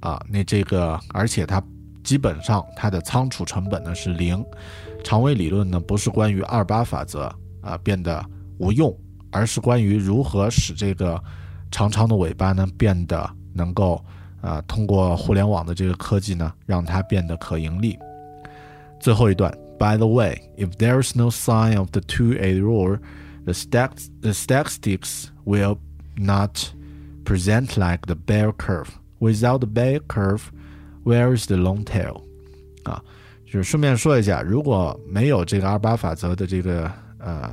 啊。那这个而且它基本上它的仓储成本呢是零。长尾理论呢，不是关于二八法则啊变得无用，而是关于如何使这个长长的尾巴呢变得能够啊通过互联网的这个科技呢，让它变得可盈利。最后一段，By the way, if there is no sign of the two-eight rule, the stack the statistics will not present like the bear curve. Without the bear curve, where is the long tail? 啊。就是顺便说一下，如果没有这个二八法则的这个呃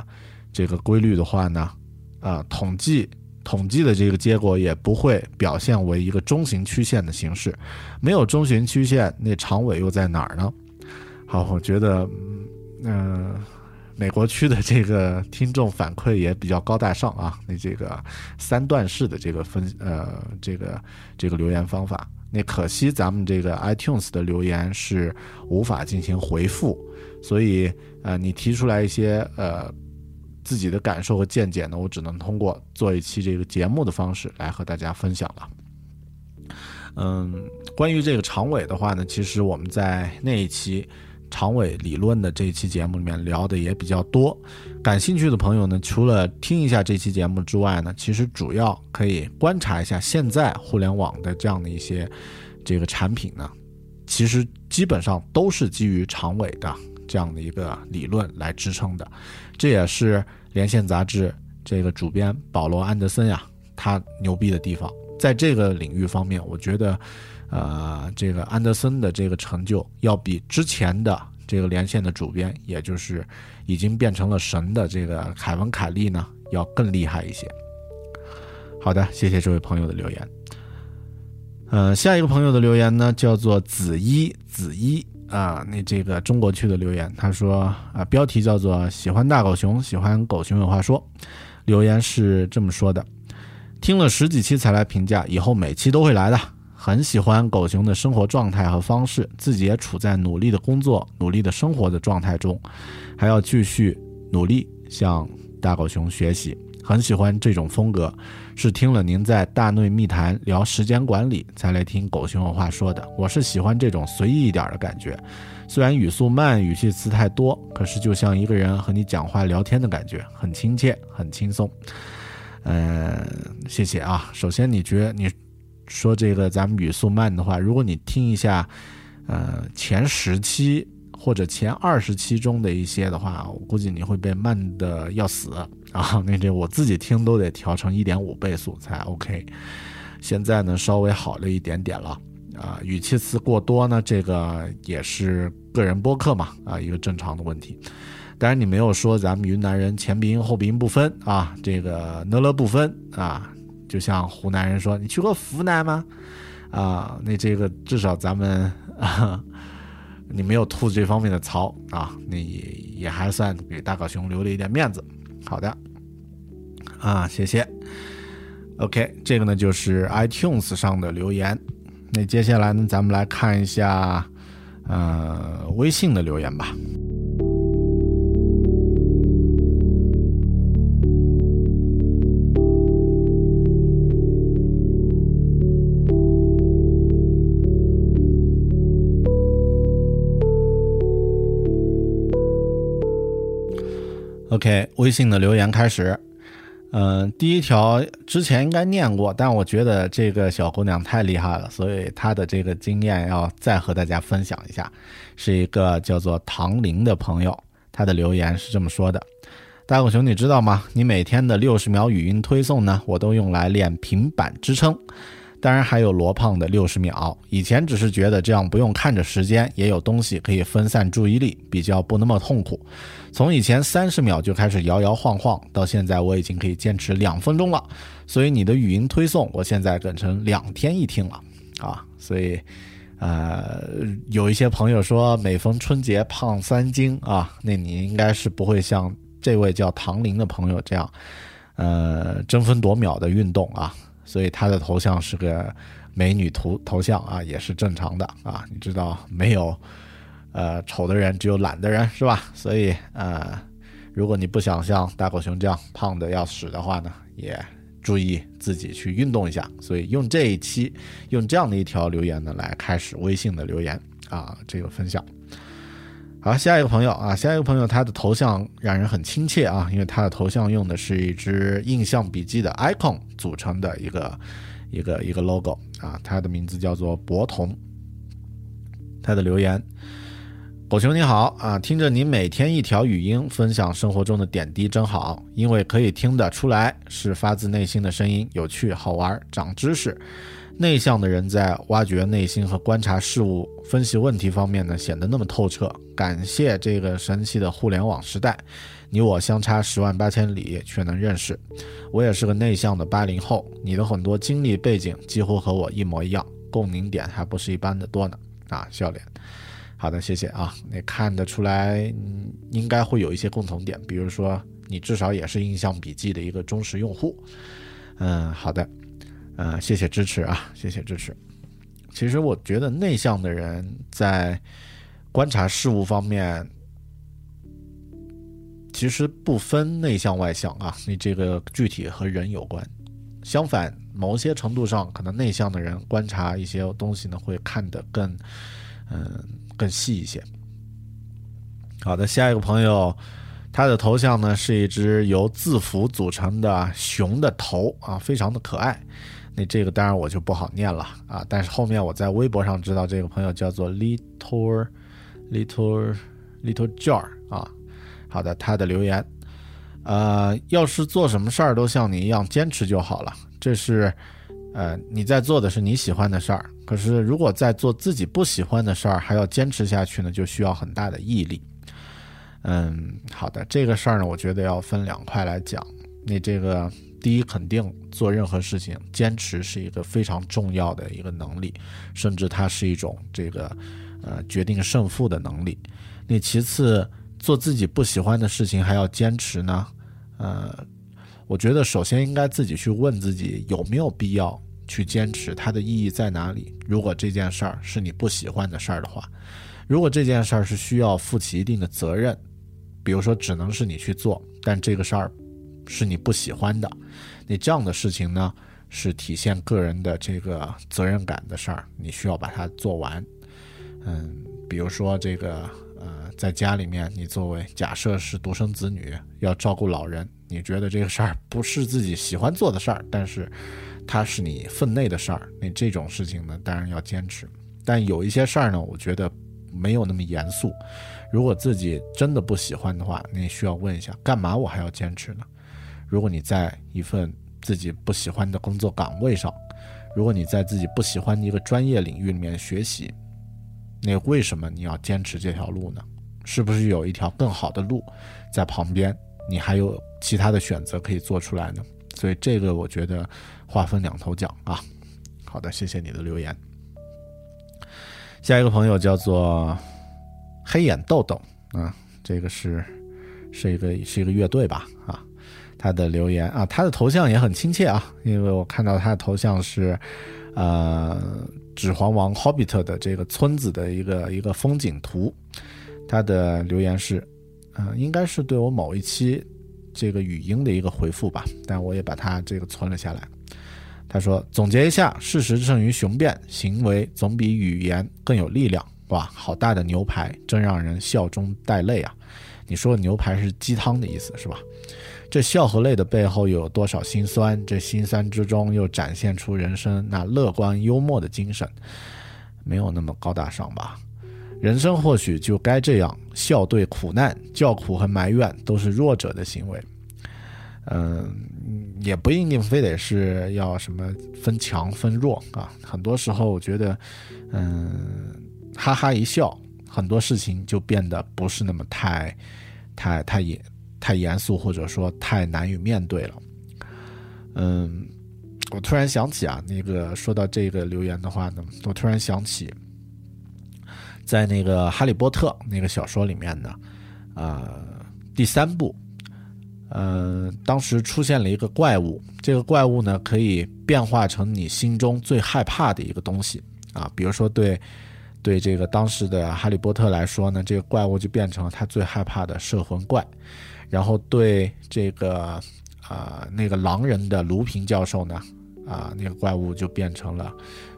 这个规律的话呢，啊统计统计的这个结果也不会表现为一个中型曲线的形式。没有中型曲线，那长尾又在哪儿呢？好，我觉得嗯，美国区的这个听众反馈也比较高大上啊，那这个三段式的这个分呃这个这个留言方法。那可惜咱们这个 iTunes 的留言是无法进行回复，所以呃，你提出来一些呃自己的感受和见解呢，我只能通过做一期这个节目的方式来和大家分享了。嗯，关于这个长尾的话呢，其实我们在那一期。长尾理论的这一期节目里面聊的也比较多，感兴趣的朋友呢，除了听一下这期节目之外呢，其实主要可以观察一下现在互联网的这样的一些这个产品呢，其实基本上都是基于长尾的这样的一个理论来支撑的，这也是连线杂志这个主编保罗安德森呀，他牛逼的地方，在这个领域方面，我觉得。呃，这个安德森的这个成就要比之前的这个连线的主编，也就是已经变成了神的这个凯文·凯利呢，要更厉害一些。好的，谢谢这位朋友的留言。呃，下一个朋友的留言呢，叫做子一子一啊，那这个中国区的留言，他说啊，标题叫做喜欢大狗熊，喜欢狗熊有话说。留言是这么说的：听了十几期才来评价，以后每期都会来的。很喜欢狗熊的生活状态和方式，自己也处在努力的工作、努力的生活的状态中，还要继续努力向大狗熊学习。很喜欢这种风格，是听了您在大内密谈聊时间管理才来听狗熊有话说的。我是喜欢这种随意一点的感觉，虽然语速慢、语气词太多，可是就像一个人和你讲话聊天的感觉，很亲切、很轻松。嗯，谢谢啊。首先，你觉得你。说这个咱们语速慢的话，如果你听一下，呃，前十期或者前二十期中的一些的话，我估计你会被慢的要死啊！那这我自己听都得调成一点五倍速才 OK。现在呢，稍微好了一点点了，啊，语气词过多呢，这个也是个人播客嘛，啊，一个正常的问题。当然，你没有说咱们云南人前鼻音后鼻音不分啊，这个呢了不分啊，就像湖南人说你去过湖南吗？啊，那这个至少咱们啊，你没有吐这方面的槽啊，那也也还算给大狗熊留了一点面子。好的，啊，谢谢。OK，这个呢就是 iTunes 上的留言。那接下来呢，咱们来看一下呃微信的留言吧。OK，微信的留言开始。嗯，第一条之前应该念过，但我觉得这个小姑娘太厉害了，所以她的这个经验要再和大家分享一下。是一个叫做唐玲的朋友，她的留言是这么说的：“大狗熊，你知道吗？你每天的六十秒语音推送呢，我都用来练平板支撑。”当然还有罗胖的六十秒，以前只是觉得这样不用看着时间，也有东西可以分散注意力，比较不那么痛苦。从以前三十秒就开始摇摇晃晃，到现在我已经可以坚持两分钟了。所以你的语音推送，我现在改成两天一听了啊。所以，呃，有一些朋友说每逢春节胖三斤啊，那你应该是不会像这位叫唐林的朋友这样，呃，争分夺秒的运动啊。所以他的头像是个美女图头像啊，也是正常的啊。你知道没有？呃，丑的人只有懒的人是吧？所以呃，如果你不想像大狗熊这样胖的要死的话呢，也注意自己去运动一下。所以用这一期用这样的一条留言呢来开始微信的留言啊，这个分享。好，下一个朋友啊，下一个朋友他的头像让人很亲切啊，因为他的头像用的是一只印象笔记的 icon 组成的一个一个一个 logo 啊，他的名字叫做博童。他的留言：狗熊你好啊，听着你每天一条语音分享生活中的点滴真好，因为可以听得出来是发自内心的声音，有趣好玩，长知识。内向的人在挖掘内心和观察事物、分析问题方面呢，显得那么透彻。感谢这个神奇的互联网时代，你我相差十万八千里却能认识。我也是个内向的八零后，你的很多经历背景几乎和我一模一样，共鸣点还不是一般的多呢。啊，笑脸。好的，谢谢啊。你看得出来，应该会有一些共同点，比如说你至少也是印象笔记的一个忠实用户。嗯，好的。呃，谢谢支持啊，谢谢支持。其实我觉得内向的人在观察事物方面，其实不分内向外向啊，你这个具体和人有关。相反，某些程度上，可能内向的人观察一些东西呢，会看得更嗯更细一些。好的，下一个朋友。他的头像呢是一只由字符组成的熊的头啊，非常的可爱。那这个当然我就不好念了啊，但是后面我在微博上知道这个朋友叫做 little little little jar 啊。好的，他的留言，呃，要是做什么事儿都像你一样坚持就好了。这是，呃，你在做的是你喜欢的事儿。可是如果在做自己不喜欢的事儿还要坚持下去呢，就需要很大的毅力。嗯，好的，这个事儿呢，我觉得要分两块来讲。你这个第一，肯定做任何事情，坚持是一个非常重要的一个能力，甚至它是一种这个呃决定胜负的能力。你其次，做自己不喜欢的事情还要坚持呢？呃，我觉得首先应该自己去问自己有没有必要去坚持，它的意义在哪里？如果这件事儿是你不喜欢的事儿的话，如果这件事儿是需要负起一定的责任。比如说，只能是你去做，但这个事儿是你不喜欢的，你这样的事情呢，是体现个人的这个责任感的事儿，你需要把它做完。嗯，比如说这个，呃，在家里面，你作为假设是独生子女，要照顾老人，你觉得这个事儿不是自己喜欢做的事儿，但是它是你分内的事儿，那这种事情呢，当然要坚持。但有一些事儿呢，我觉得没有那么严肃。如果自己真的不喜欢的话，你需要问一下，干嘛我还要坚持呢？如果你在一份自己不喜欢的工作岗位上，如果你在自己不喜欢的一个专业领域里面学习，那为什么你要坚持这条路呢？是不是有一条更好的路在旁边？你还有其他的选择可以做出来呢？所以这个我觉得话分两头讲啊。好的，谢谢你的留言。下一个朋友叫做黑眼豆豆啊，这个是是一个是一个乐队吧啊。他的留言啊，他的头像也很亲切啊，因为我看到他的头像是呃《指环王》Hobbit 的这个村子的一个一个风景图。他的留言是，嗯，应该是对我某一期这个语音的一个回复吧，但我也把它这个存了下来。他说：“总结一下，事实胜于雄辩，行为总比语言更有力量。”哇，好大的牛排，真让人笑中带泪啊！你说牛排是鸡汤的意思是吧？这笑和泪的背后有多少心酸？这心酸之中又展现出人生那乐观幽默的精神，没有那么高大上吧？人生或许就该这样，笑对苦难，叫苦和埋怨都是弱者的行为。嗯，也不一定非得是要什么分强分弱啊。很多时候，我觉得，嗯，哈哈一笑，很多事情就变得不是那么太、太、太严、太严肃，或者说太难以面对了。嗯，我突然想起啊，那个说到这个留言的话呢，我突然想起。在那个《哈利波特》那个小说里面呢，呃，第三部，呃，当时出现了一个怪物，这个怪物呢可以变化成你心中最害怕的一个东西啊，比如说对，对这个当时的哈利波特来说呢，这个怪物就变成了他最害怕的摄魂怪，然后对这个啊那个狼人的卢平教授呢，啊那个怪物就变成了。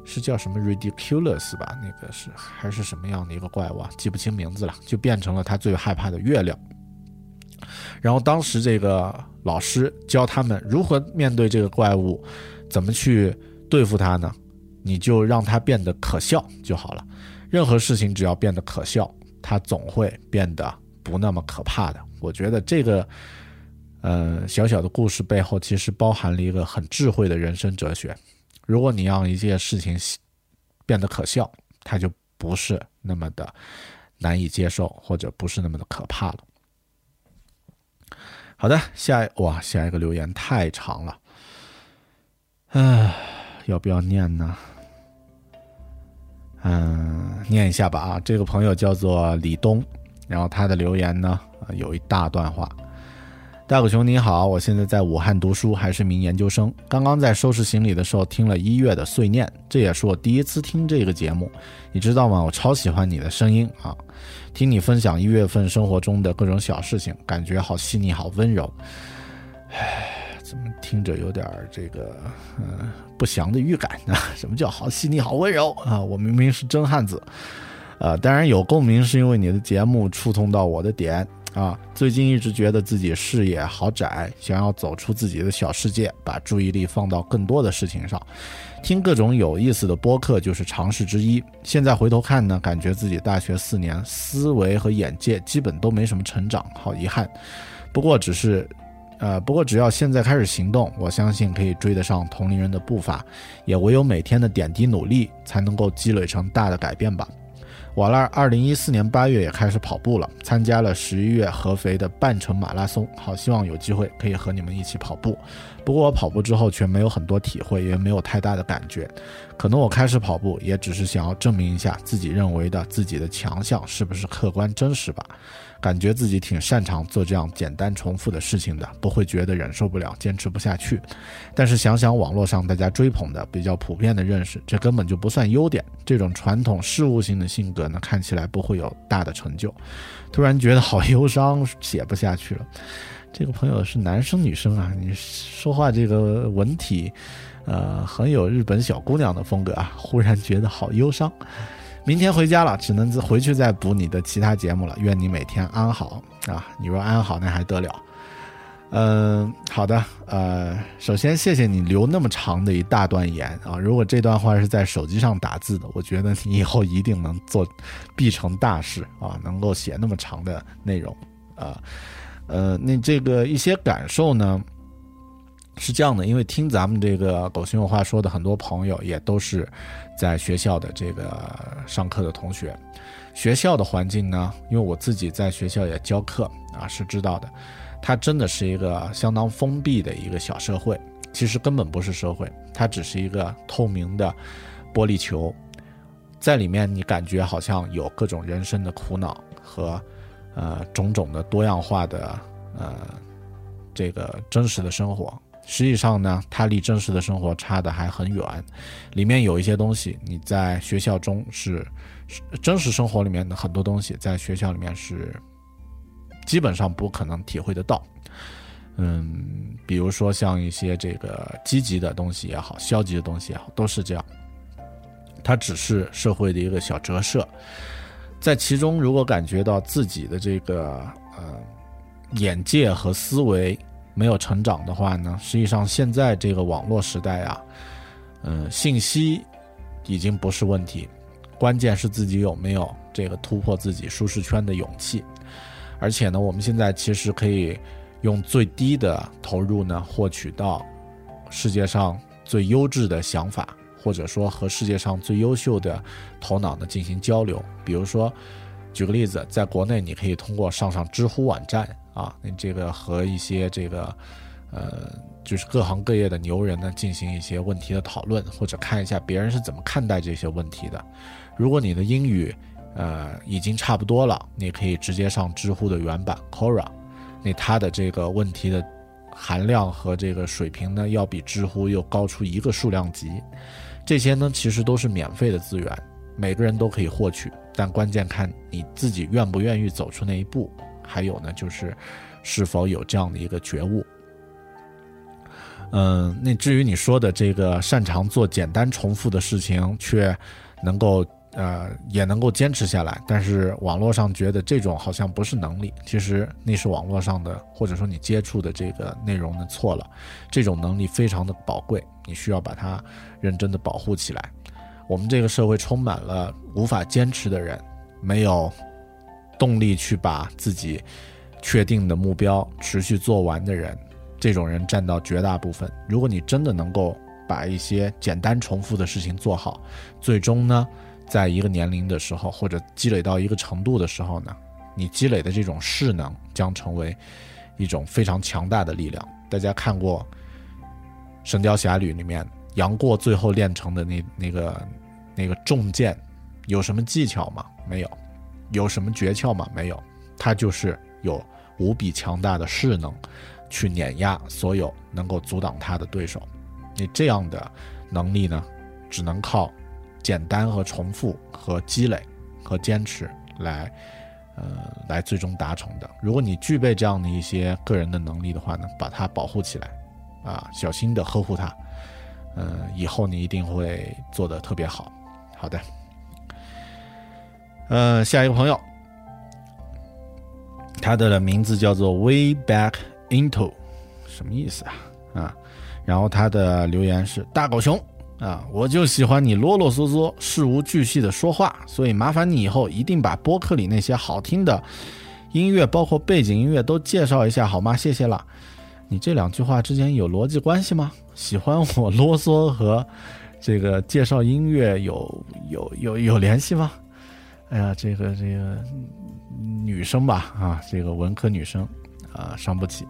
是叫什么 ridiculous 吧？那个是还是什么样的一个怪物啊？记不清名字了，就变成了他最害怕的月亮。然后当时这个老师教他们如何面对这个怪物，怎么去对付它呢？你就让它变得可笑就好了。任何事情只要变得可笑，它总会变得不那么可怕的。我觉得这个，呃，小小的故事背后其实包含了一个很智慧的人生哲学。如果你让一件事情变得可笑，它就不是那么的难以接受，或者不是那么的可怕了。好的，下一哇，下一个留言太长了，唉，要不要念呢？嗯，念一下吧啊，这个朋友叫做李东，然后他的留言呢有一大段话。大狗熊你好，我现在在武汉读书，还是名研究生。刚刚在收拾行李的时候听了一月的碎念，这也是我第一次听这个节目。你知道吗？我超喜欢你的声音啊！听你分享一月份生活中的各种小事情，感觉好细腻，好温柔。唉，怎么听着有点这个嗯不祥的预感呢？什么叫好细腻、好温柔啊？我明明是真汉子。呃，当然有共鸣，是因为你的节目触痛到我的点。啊，最近一直觉得自己视野好窄，想要走出自己的小世界，把注意力放到更多的事情上。听各种有意思的播客就是尝试之一。现在回头看呢，感觉自己大学四年思维和眼界基本都没什么成长，好遗憾。不过只是，呃，不过只要现在开始行动，我相信可以追得上同龄人的步伐。也唯有每天的点滴努力，才能够积累成大的改变吧。瓦拉二零一四年八月也开始跑步了，参加了十一月合肥的半程马拉松。好，希望有机会可以和你们一起跑步。不过我跑步之后却没有很多体会，也没有太大的感觉。可能我开始跑步也只是想要证明一下自己认为的自己的强项是不是客观真实吧。感觉自己挺擅长做这样简单重复的事情的，不会觉得忍受不了、坚持不下去。但是想想网络上大家追捧的比较普遍的认识，这根本就不算优点。这种传统事务性的性格呢，看起来不会有大的成就。突然觉得好忧伤，写不下去了。这个朋友是男生女生啊？你说话这个文体，呃，很有日本小姑娘的风格啊。忽然觉得好忧伤。明天回家了，只能回去再补你的其他节目了。愿你每天安好啊！你若安好，那还得了？嗯，好的。呃，首先谢谢你留那么长的一大段言啊！如果这段话是在手机上打字的，我觉得你以后一定能做必成大事啊！能够写那么长的内容啊，呃，那这个一些感受呢？是这样的，因为听咱们这个狗熊有话说的很多朋友也都是在学校的这个上课的同学。学校的环境呢，因为我自己在学校也教课啊，是知道的，它真的是一个相当封闭的一个小社会。其实根本不是社会，它只是一个透明的玻璃球，在里面你感觉好像有各种人生的苦恼和呃种种的多样化的呃这个真实的生活。实际上呢，它离真实的生活差的还很远。里面有一些东西，你在学校中是真实生活里面的很多东西，在学校里面是基本上不可能体会得到。嗯，比如说像一些这个积极的东西也好，消极的东西也好，都是这样。它只是社会的一个小折射，在其中如果感觉到自己的这个呃眼界和思维。没有成长的话呢，实际上现在这个网络时代啊，嗯，信息已经不是问题，关键是自己有没有这个突破自己舒适圈的勇气。而且呢，我们现在其实可以用最低的投入呢，获取到世界上最优质的想法，或者说和世界上最优秀的头脑呢进行交流。比如说，举个例子，在国内你可以通过上上知乎网站。啊，你这个和一些这个，呃，就是各行各业的牛人呢，进行一些问题的讨论，或者看一下别人是怎么看待这些问题的。如果你的英语，呃，已经差不多了，你可以直接上知乎的原版 Qora，那它的这个问题的含量和这个水平呢，要比知乎又高出一个数量级。这些呢，其实都是免费的资源，每个人都可以获取，但关键看你自己愿不愿意走出那一步。还有呢，就是是否有这样的一个觉悟。嗯，那至于你说的这个擅长做简单重复的事情，却能够呃也能够坚持下来，但是网络上觉得这种好像不是能力，其实那是网络上的或者说你接触的这个内容呢错了。这种能力非常的宝贵，你需要把它认真的保护起来。我们这个社会充满了无法坚持的人，没有。动力去把自己确定的目标持续做完的人，这种人占到绝大部分。如果你真的能够把一些简单重复的事情做好，最终呢，在一个年龄的时候，或者积累到一个程度的时候呢，你积累的这种势能将成为一种非常强大的力量。大家看过《神雕侠侣》里面杨过最后练成的那那个那个重剑，有什么技巧吗？没有。有什么诀窍吗？没有，他就是有无比强大的势能，去碾压所有能够阻挡他的对手。你这样的能力呢，只能靠简单和重复和积累和坚持来，呃，来最终达成的。如果你具备这样的一些个人的能力的话呢，把它保护起来，啊，小心的呵护它，嗯，以后你一定会做得特别好。好的。呃，下一个朋友，他的名字叫做 Way Back Into，什么意思啊？啊，然后他的留言是大狗熊啊，我就喜欢你啰啰嗦嗦、事无巨细的说话，所以麻烦你以后一定把播客里那些好听的音乐，包括背景音乐都介绍一下好吗？谢谢了。你这两句话之间有逻辑关系吗？喜欢我啰嗦和这个介绍音乐有有有有联系吗？哎呀，这个这个女生吧，啊，这个文科女生，啊，伤不起。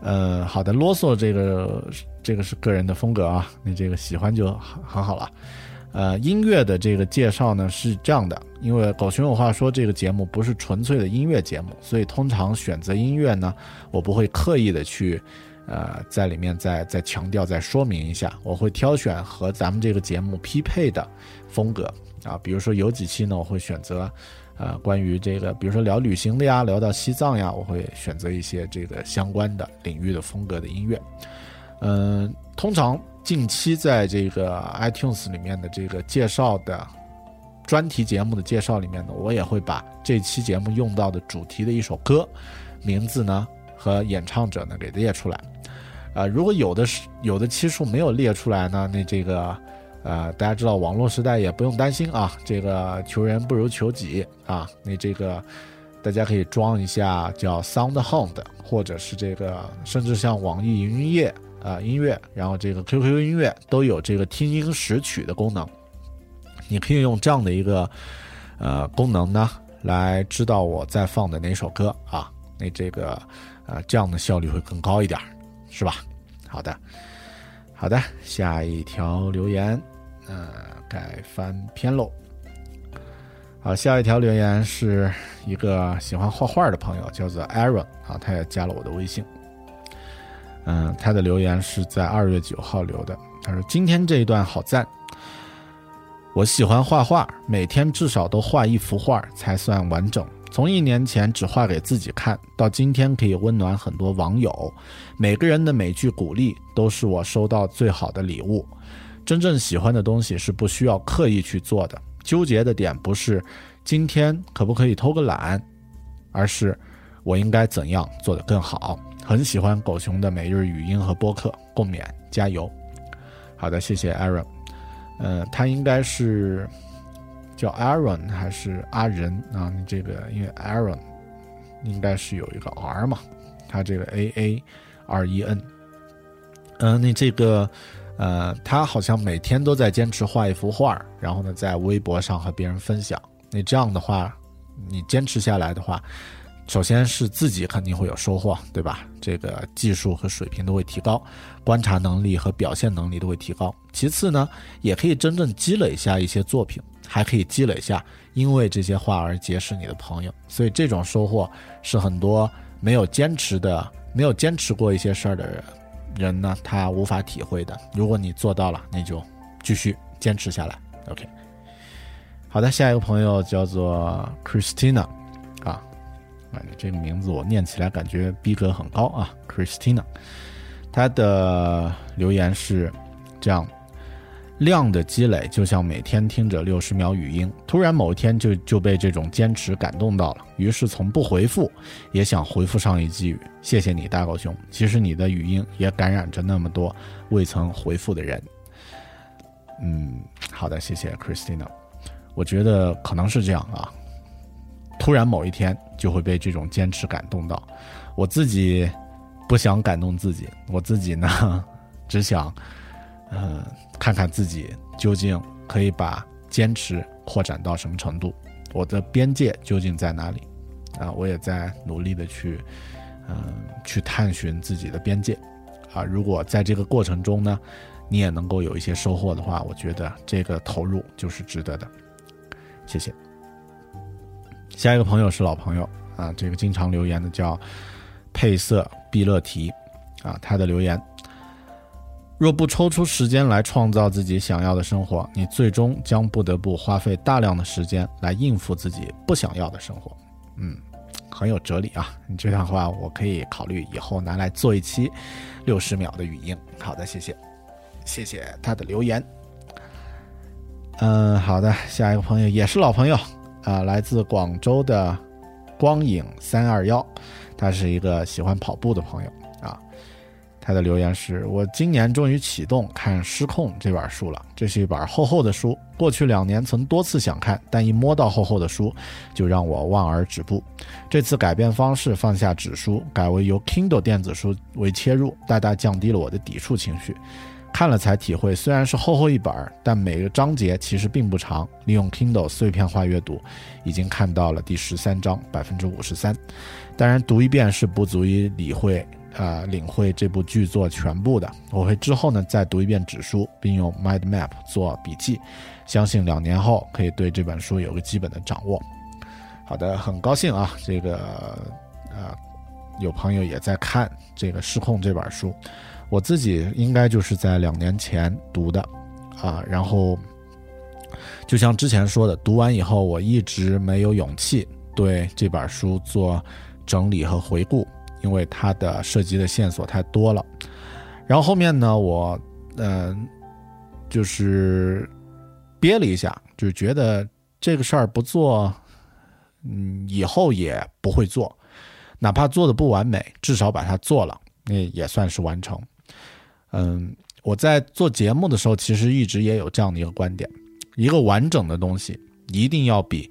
呃，好的，啰嗦，这个这个是个人的风格啊，你这个喜欢就很好了。呃，音乐的这个介绍呢是这样的，因为狗熊有话说，这个节目不是纯粹的音乐节目，所以通常选择音乐呢，我不会刻意的去，呃，在里面再再强调、再说明一下，我会挑选和咱们这个节目匹配的风格。啊，比如说有几期呢，我会选择，呃，关于这个，比如说聊旅行的呀，聊到西藏呀，我会选择一些这个相关的领域的风格的音乐。嗯，通常近期在这个 iTunes 里面的这个介绍的专题节目的介绍里面呢，我也会把这期节目用到的主题的一首歌名字呢和演唱者呢给列出来。啊，如果有的是有的期数没有列出来呢，那这个。呃，大家知道网络时代也不用担心啊，这个求人不如求己啊。那这个大家可以装一下叫 SoundHound，或者是这个甚至像网易云音乐啊、音乐，然后这个 QQ 音乐都有这个听音识曲的功能。你可以用这样的一个呃功能呢，来知道我在放的哪首歌啊，那这个呃这样的效率会更高一点儿，是吧？好的，好的，下一条留言，呃，该翻篇喽。好，下一条留言是一个喜欢画画的朋友，叫做 Aaron 啊，他也加了我的微信。嗯，他的留言是在二月九号留的，他说：“今天这一段好赞。我喜欢画画，每天至少都画一幅画才算完整。从一年前只画给自己看，到今天可以温暖很多网友。每个人的每句鼓励都是我收到最好的礼物。真正喜欢的东西是不需要刻意去做的。纠结的点不是今天可不可以偷个懒，而是我应该怎样做得更好。很喜欢狗熊的每日语音和播客，共勉，加油！好的，谢谢 Aaron。呃，他应该是叫 Aaron 还是阿仁啊？你这个因为 Aaron 应该是有一个 R 嘛，他这个 A A R E N。嗯、那这个呃，他好像每天都在坚持画一幅画，然后呢，在微博上和别人分享。那这样的话，你坚持下来的话，首先是自己肯定会有收获，对吧？这个技术和水平都会提高，观察能力和表现能力都会提高。其次呢，也可以真正积累下一些作品，还可以积累下因为这些话而结识你的朋友。所以这种收获是很多没有坚持的、没有坚持过一些事儿的人人呢，他无法体会的。如果你做到了，那就继续坚持下来。OK。好的，下一个朋友叫做 Christina，啊，啊，这个名字我念起来感觉逼格很高啊，Christina。他的留言是这样：量的积累就像每天听着六十秒语音，突然某一天就就被这种坚持感动到了，于是从不回复也想回复上一句：谢谢你，大狗熊。其实你的语音也感染着那么多未曾回复的人。嗯，好的，谢谢 Christina。我觉得可能是这样啊，突然某一天就会被这种坚持感动到。我自己不想感动自己，我自己呢，只想，呃，看看自己究竟可以把坚持扩展到什么程度，我的边界究竟在哪里？啊，我也在努力的去，嗯、去探寻自己的边界。啊，如果在这个过程中呢，你也能够有一些收获的话，我觉得这个投入就是值得的。谢谢。下一个朋友是老朋友啊，这个经常留言的叫配色毕乐提啊，他的留言：若不抽出时间来创造自己想要的生活，你最终将不得不花费大量的时间来应付自己不想要的生活。嗯，很有哲理啊！你这段话我可以考虑以后拿来做一期六十秒的语音。好的，谢谢，谢谢他的留言。嗯，好的，下一个朋友也是老朋友啊，来自广州的光影三二幺，他是一个喜欢跑步的朋友。他的留言是：我今年终于启动看《失控》这本书了，这是一本厚厚的书。过去两年曾多次想看，但一摸到厚厚的书，就让我望而止步。这次改变方式，放下纸书，改为由 Kindle 电子书为切入，大大降低了我的抵触情绪。看了才体会，虽然是厚厚一本，但每个章节其实并不长。利用 Kindle 碎片化阅读，已经看到了第十三章，百分之五十三。当然，读一遍是不足以理会、呃领会这部剧作全部的。我会之后呢再读一遍纸书，并用 Mind Map 做笔记，相信两年后可以对这本书有个基本的掌握。好的，很高兴啊，这个呃有朋友也在看这个《失控》这本书。我自己应该就是在两年前读的，啊，然后就像之前说的，读完以后我一直没有勇气对这本书做整理和回顾，因为它的涉及的线索太多了。然后后面呢，我嗯、就是憋了一下，就觉得这个事儿不做，嗯，以后也不会做，哪怕做的不完美，至少把它做了，那也算是完成。嗯，我在做节目的时候，其实一直也有这样的一个观点：一个完整的东西，一定要比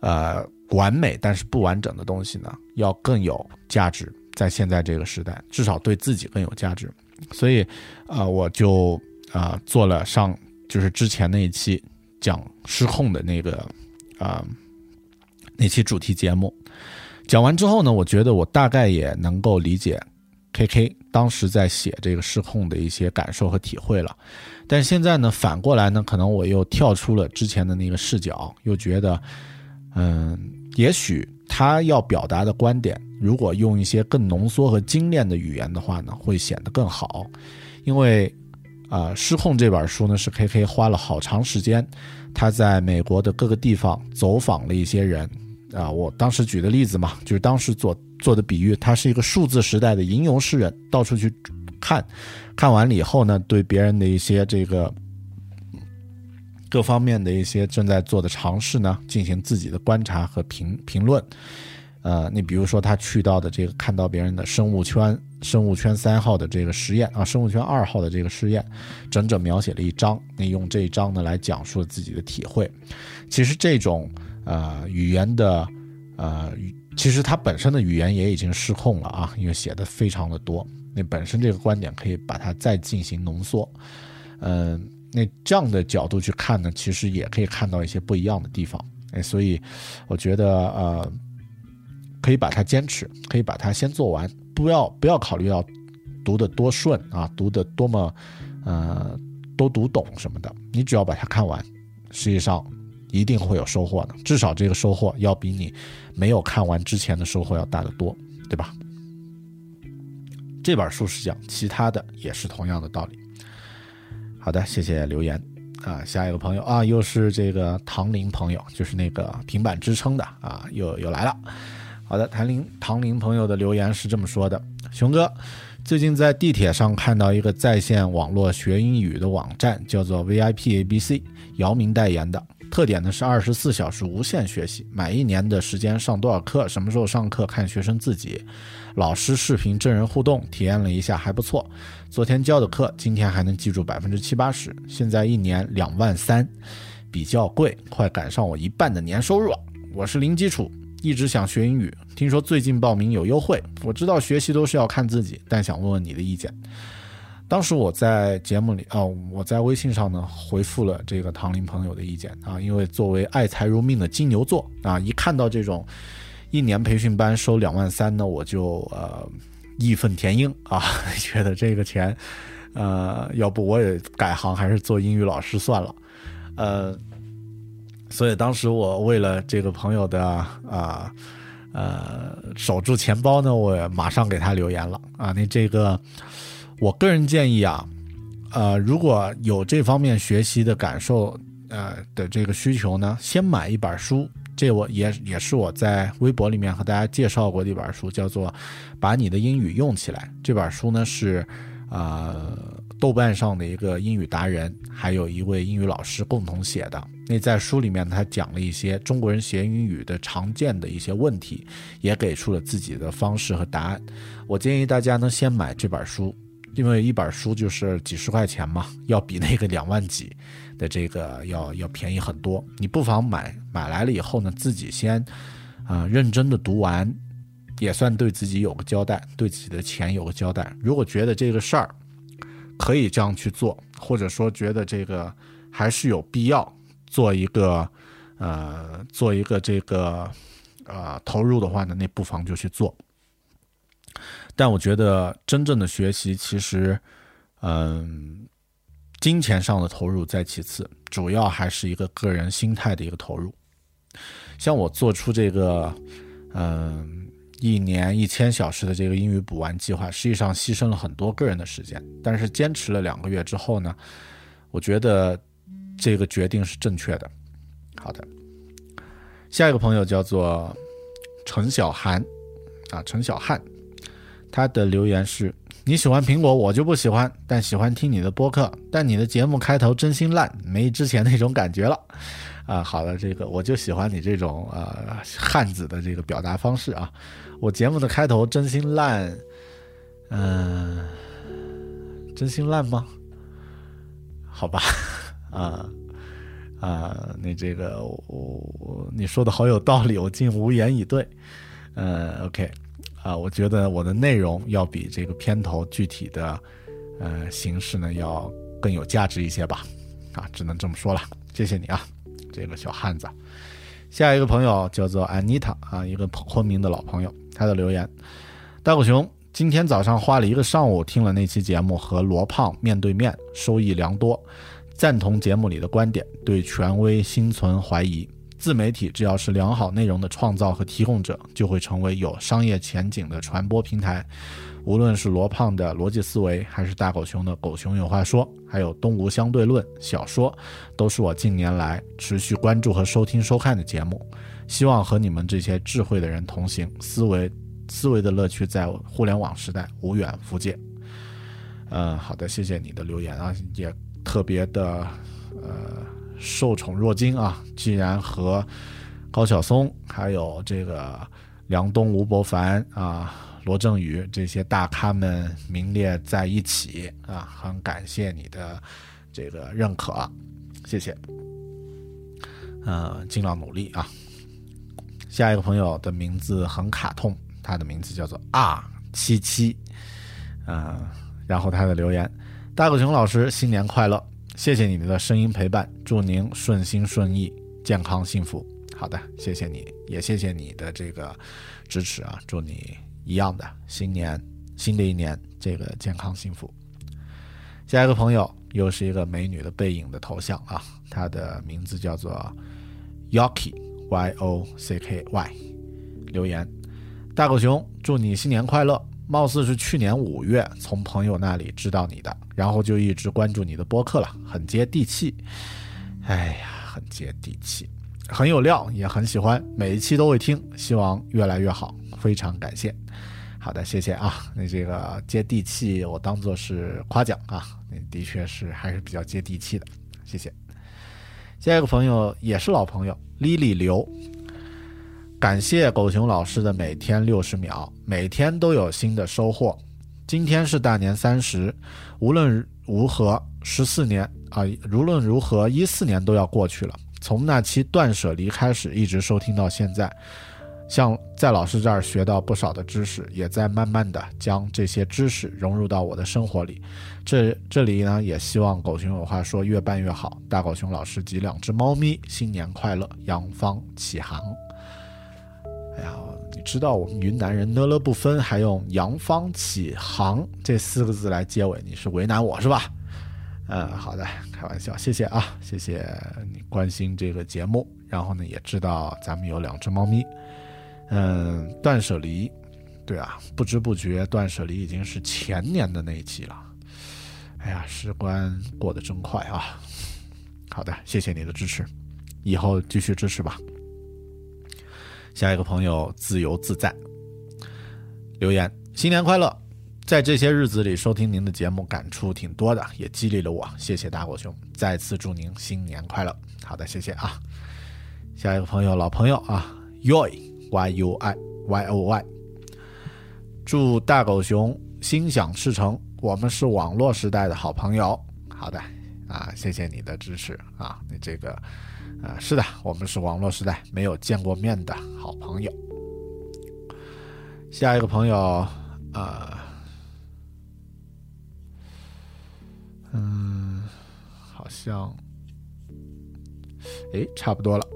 呃完美但是不完整的东西呢，要更有价值。在现在这个时代，至少对自己更有价值。所以啊、我就啊、做了上就是之前那一期讲失控的那个啊、那期主题节目。讲完之后呢，我觉得我大概也能够理解 K K 当时在写这个失控的一些感受和体会了。但现在呢，反过来呢，可能我又跳出了之前的那个视角，又觉得，嗯，也许他要表达的观点，如果用一些更浓缩和精炼的语言的话呢，会显得更好。因为，啊、失控》这本书呢，是 K K 花了好长时间，他在美国的各个地方走访了一些人。啊，我当时举的例子嘛，就是当时做做的比喻，他是一个数字时代的吟游诗人，到处去看，看完了以后呢，对别人的一些这个各方面的一些正在做的尝试呢，进行自己的观察和评评论。呃，你比如说他去到的这个看到别人的生物圈生物圈三号的这个实验啊，生物圈二号的这个实验，整整描写了一章。你用这一章呢来讲述自己的体会。其实这种呃语言的呃，其实它本身的语言也已经失控了啊，因为写的非常的多。那本身这个观点可以把它再进行浓缩。嗯、那这样的角度去看呢，其实也可以看到一些不一样的地方。哎，所以我觉得呃，可以把它坚持，可以把它先做完，不要不要考虑到读的多顺啊，读的多么呃都读懂什么的，你只要把它看完，实际上一定会有收获的。至少这个收获要比你没有看完之前的收获要大得多，对吧？这本书是讲，其他的也是同样的道理。好的，谢谢留言啊，下一个朋友啊，又是这个唐林朋友，就是那个平板支撑的啊，又又来了。好的，唐林唐林朋友的留言是这么说的：熊哥，最近在地铁上看到一个在线网络学英语的网站，叫做 VIP ABC，姚明代言的。特点呢是二十四小时无限学习，买一年的时间上多少课，什么时候上课看学生自己。老师视频真人互动，体验了一下还不错。昨天教的课，今天还能记住百分之七八十。现在一年两万三，比较贵，快赶上我一半的年收入了。我是零基础，一直想学英语，听说最近报名有优惠。我知道学习都是要看自己，但想问问你的意见。当时我在节目里哦，我在微信上呢回复了这个唐林朋友的意见啊，因为作为爱财如命的金牛座啊，一看到这种一年培训班收两万三呢，我就呃义愤填膺啊，觉得这个钱呃，要不我也改行还是做英语老师算了，呃，所以当时我为了这个朋友的啊呃守住钱包呢，我马上给他留言了啊，那这个。我个人建议啊，呃，如果有这方面学习的感受，呃的这个需求呢，先买一本书。这我也也是我在微博里面和大家介绍过的一本书，叫做《把你的英语用起来》。这本书呢是呃豆瓣上的一个英语达人，还有一位英语老师共同写的。那在书里面，他讲了一些中国人学英语的常见的一些问题，也给出了自己的方式和答案。我建议大家呢先买这本书。因为一本书就是几十块钱嘛，要比那个两万几的这个要要便宜很多。你不妨买买来了以后呢，自己先啊、呃、认真的读完，也算对自己有个交代，对自己的钱有个交代。如果觉得这个事儿可以这样去做，或者说觉得这个还是有必要做一个呃做一个这个呃投入的话呢，那不妨就去做。但我觉得真正的学习，其实，嗯，金钱上的投入在其次，主要还是一个个人心态的一个投入。像我做出这个，嗯，一年一千小时的这个英语补完计划，实际上牺牲了很多个人的时间。但是坚持了两个月之后呢，我觉得这个决定是正确的。好的，下一个朋友叫做陈小涵，啊，陈小汉。他的留言是：你喜欢苹果，我就不喜欢，但喜欢听你的播客。但你的节目开头真心烂，没之前那种感觉了。啊，好了，这个我就喜欢你这种呃汉子的这个表达方式啊。我节目的开头真心烂，嗯、真心烂吗？好吧，啊啊，你这个我你说的好有道理，我竟无言以对。呃，OK。啊，我觉得我的内容要比这个片头具体的，呃，形式呢要更有价值一些吧，啊，只能这么说了。谢谢你啊，这个小汉子。下一个朋友叫做安妮塔啊，一个昆明的老朋友，他的留言：大狗熊今天早上花了一个上午听了那期节目，和罗胖面对面，收益良多。赞同节目里的观点，对权威心存怀疑。自媒体只要是良好内容的创造和提供者，就会成为有商业前景的传播平台。无论是罗胖的逻辑思维，还是大狗熊的狗熊有话说，还有东吴相对论小说，都是我近年来持续关注和收听收看的节目。希望和你们这些智慧的人同行，思维思维的乐趣在互联网时代无远弗届。嗯，好的，谢谢你的留言啊，也特别的呃受宠若惊啊。既然和高晓松还有这个梁冬、吴伯凡啊。罗振宇这些大咖们名列在一起啊，很感谢你的这个认可，谢谢。嗯，尽量努力啊。下一个朋友的名字很卡通，他的名字叫做啊七七，嗯，然后他的留言：大狗熊老师新年快乐，谢谢你们的声音陪伴，祝您顺心顺意，健康幸福。好的，谢谢你，也谢谢你的这个支持啊，祝你。一样的，新年，新的一年，这个健康幸福。下一个朋友又是一个美女的背影的头像啊，她的名字叫做 Yoki Y O C K Y，留言：大狗熊，祝你新年快乐。貌似是去年五月从朋友那里知道你的，然后就一直关注你的播客了，很接地气。哎呀，很接地气，很有料，也很喜欢，每一期都会听，希望越来越好。非常感谢，好的，谢谢啊。那这个接地气，我当做是夸奖啊。那的确是还是比较接地气的，谢谢。下一个朋友也是老朋友，Lily 刘，感谢狗熊老师的每天六十秒，每天都有新的收获。今天是大年三十，无论如何，十四年啊，无论如何，一四年都要过去了。从那期断舍离开始，一直收听到现在。像在老师这儿学到不少的知识，也在慢慢的将这些知识融入到我的生活里。这这里呢，也希望狗熊有话说越办越好。大狗熊老师及两只猫咪新年快乐，扬帆起航。哎呀，知道我们云南人呢了不分，还用扬帆起航这四个字来结尾，你是为难我是吧？嗯，好的，开玩笑，谢谢啊，谢谢你关心这个节目。然后呢，也知道咱们有两只猫咪。嗯，断舍离，对啊，不知不觉断舍离已经是前年的那一期了。哎呀，时光过得真快啊！好的，谢谢你的支持，以后继续支持吧。下一个朋友自由自在留言：新年快乐！在这些日子里收听您的节目，感触挺多的，也激励了我。谢谢大狗熊，再次祝您新年快乐。好的，谢谢啊。下一个朋友，老朋友啊，Yoy。y u i y o y，祝大狗熊心想事成。我们是网络时代的好朋友。好的啊，谢谢你的支持啊。你这个啊，是的，我们是网络时代没有见过面的好朋友。下一个朋友啊，嗯，好像，哎，差不多了。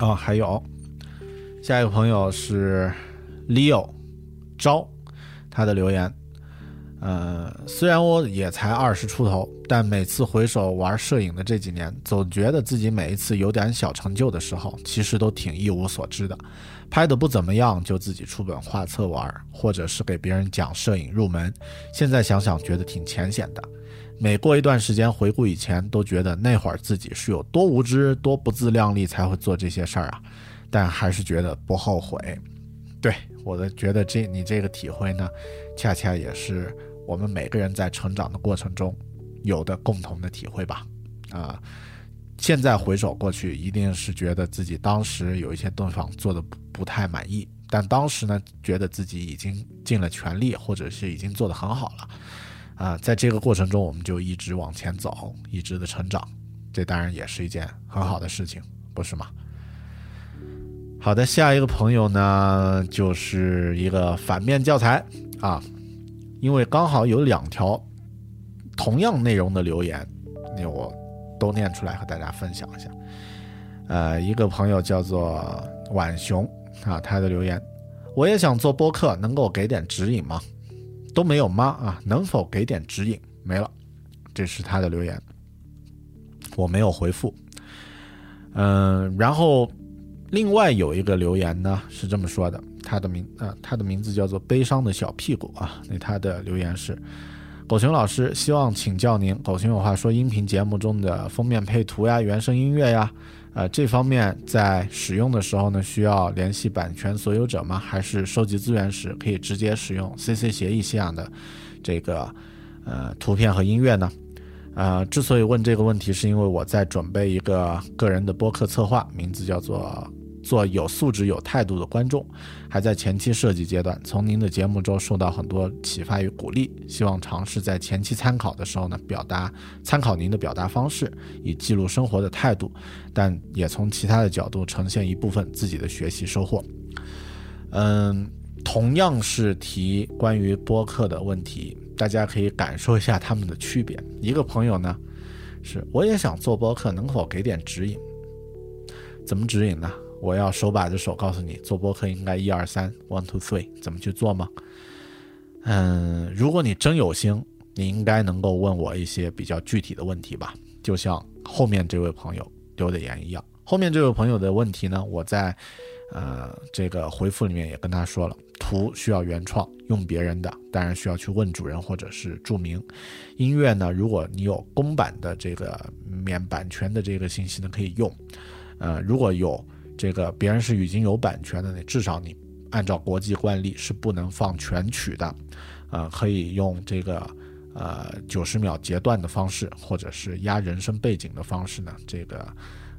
哦，还有下一个朋友是 Leo 招，他的留言，呃，虽然我也才二十出头，但每次回首玩摄影的这几年，总觉得自己每一次有点小成就的时候，其实都挺一无所知的。拍的不怎么样，就自己出本画册玩，或者是给别人讲摄影入门。现在想想，觉得挺浅显的。每过一段时间回顾以前，都觉得那会儿自己是有多无知、多不自量力才会做这些事儿啊！但还是觉得不后悔。对我的觉得这你这个体会呢，恰恰也是我们每个人在成长的过程中有的共同的体会吧？啊，现在回首过去，一定是觉得自己当时有一些地方做的不不太满意，但当时呢，觉得自己已经尽了全力，或者是已经做得很好了。啊，在这个过程中，我们就一直往前走，一直的成长，这当然也是一件很好的事情，不是吗？好的，下一个朋友呢，就是一个反面教材啊，因为刚好有两条同样内容的留言，那我都念出来和大家分享一下。呃，一个朋友叫做晚熊啊，他的留言，我也想做播客，能够给点指引吗？都没有吗？啊，能否给点指引？没了，这是他的留言，我没有回复。嗯，然后另外有一个留言呢是这么说的，他的名啊，他的名字叫做悲伤的小屁股啊，那他的留言是。狗熊老师希望请教您，狗熊有话说音频节目中的封面配图呀、原声音乐呀，呃，这方面在使用的时候呢，需要联系版权所有者吗？还是收集资源时可以直接使用 CC 协议下的这个呃图片和音乐呢？呃，之所以问这个问题，是因为我在准备一个个人的播客策划，名字叫做。做有素质、有态度的观众，还在前期设计阶段。从您的节目中受到很多启发与鼓励，希望尝试在前期参考的时候呢，表达参考您的表达方式，以记录生活的态度，但也从其他的角度呈现一部分自己的学习收获。嗯，同样是提关于播客的问题，大家可以感受一下他们的区别。一个朋友呢，是我也想做播客，能否给点指引？怎么指引呢？我要手把着手告诉你，做播客应该一二三，one two three，怎么去做吗？嗯，如果你真有心，你应该能够问我一些比较具体的问题吧，就像后面这位朋友留的言一样。后面这位朋友的问题呢，我在呃这个回复里面也跟他说了，图需要原创，用别人的当然需要去问主人或者是注明。音乐呢，如果你有公版的这个免版权的这个信息呢，可以用。呃，如果有。这个别人是已经有版权的，你至少你按照国际惯例是不能放全曲的，呃，可以用这个呃九十秒截断的方式，或者是压人声背景的方式呢，这个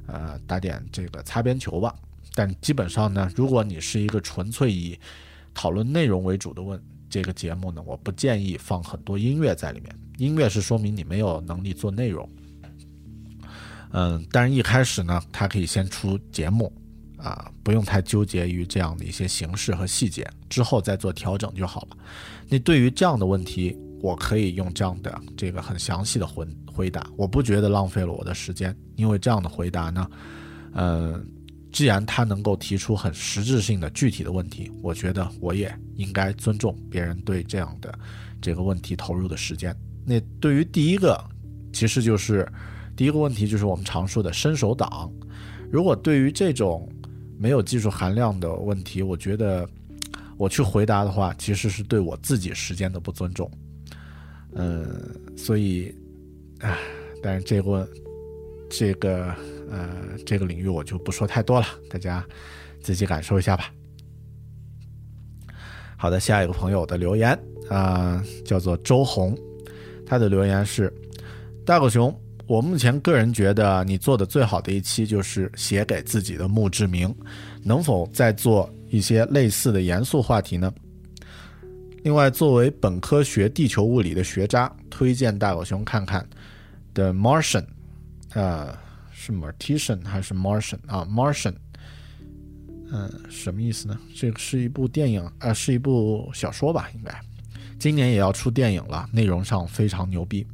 呃打点这个擦边球吧。但基本上呢，如果你是一个纯粹以讨论内容为主的问这个节目呢，我不建议放很多音乐在里面。音乐是说明你没有能力做内容。嗯，但是一开始呢，它可以先出节目。啊，不用太纠结于这样的一些形式和细节，之后再做调整就好了。那对于这样的问题，我可以用这样的这个很详细的回回答，我不觉得浪费了我的时间，因为这样的回答呢，呃，既然他能够提出很实质性的具体的问题，我觉得我也应该尊重别人对这样的这个问题投入的时间。那对于第一个，其实就是第一个问题，就是我们常说的伸手党。如果对于这种没有技术含量的问题，我觉得我去回答的话，其实是对我自己时间的不尊重。嗯，所以，唉，但是这个这个呃这个领域我就不说太多了，大家自己感受一下吧。好的，下一个朋友的留言啊，叫做周红，他的留言是大狗熊。我目前个人觉得你做的最好的一期就是写给自己的墓志铭，能否再做一些类似的严肃话题呢？另外，作为本科学地球物理的学渣，推荐大狗熊看看《The Martian》，呃，是 Martian 还是 Martian 啊？Martian，嗯，什么意思呢？这个是一部电影，呃，是一部小说吧？应该，今年也要出电影了，内容上非常牛逼。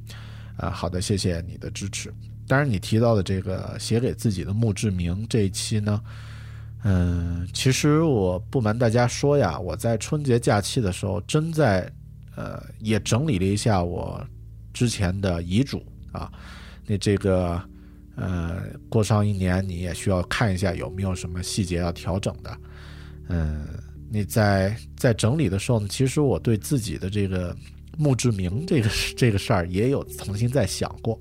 啊，好的，谢谢你的支持。当然，你提到的这个写给自己的墓志铭这一期呢，嗯，其实我不瞒大家说呀，我在春节假期的时候，真在呃也整理了一下我之前的遗嘱啊。那这个呃过上一年，你也需要看一下有没有什么细节要调整的。嗯，你在在整理的时候呢，其实我对自己的这个。墓志铭这个这个事儿也有曾经在想过，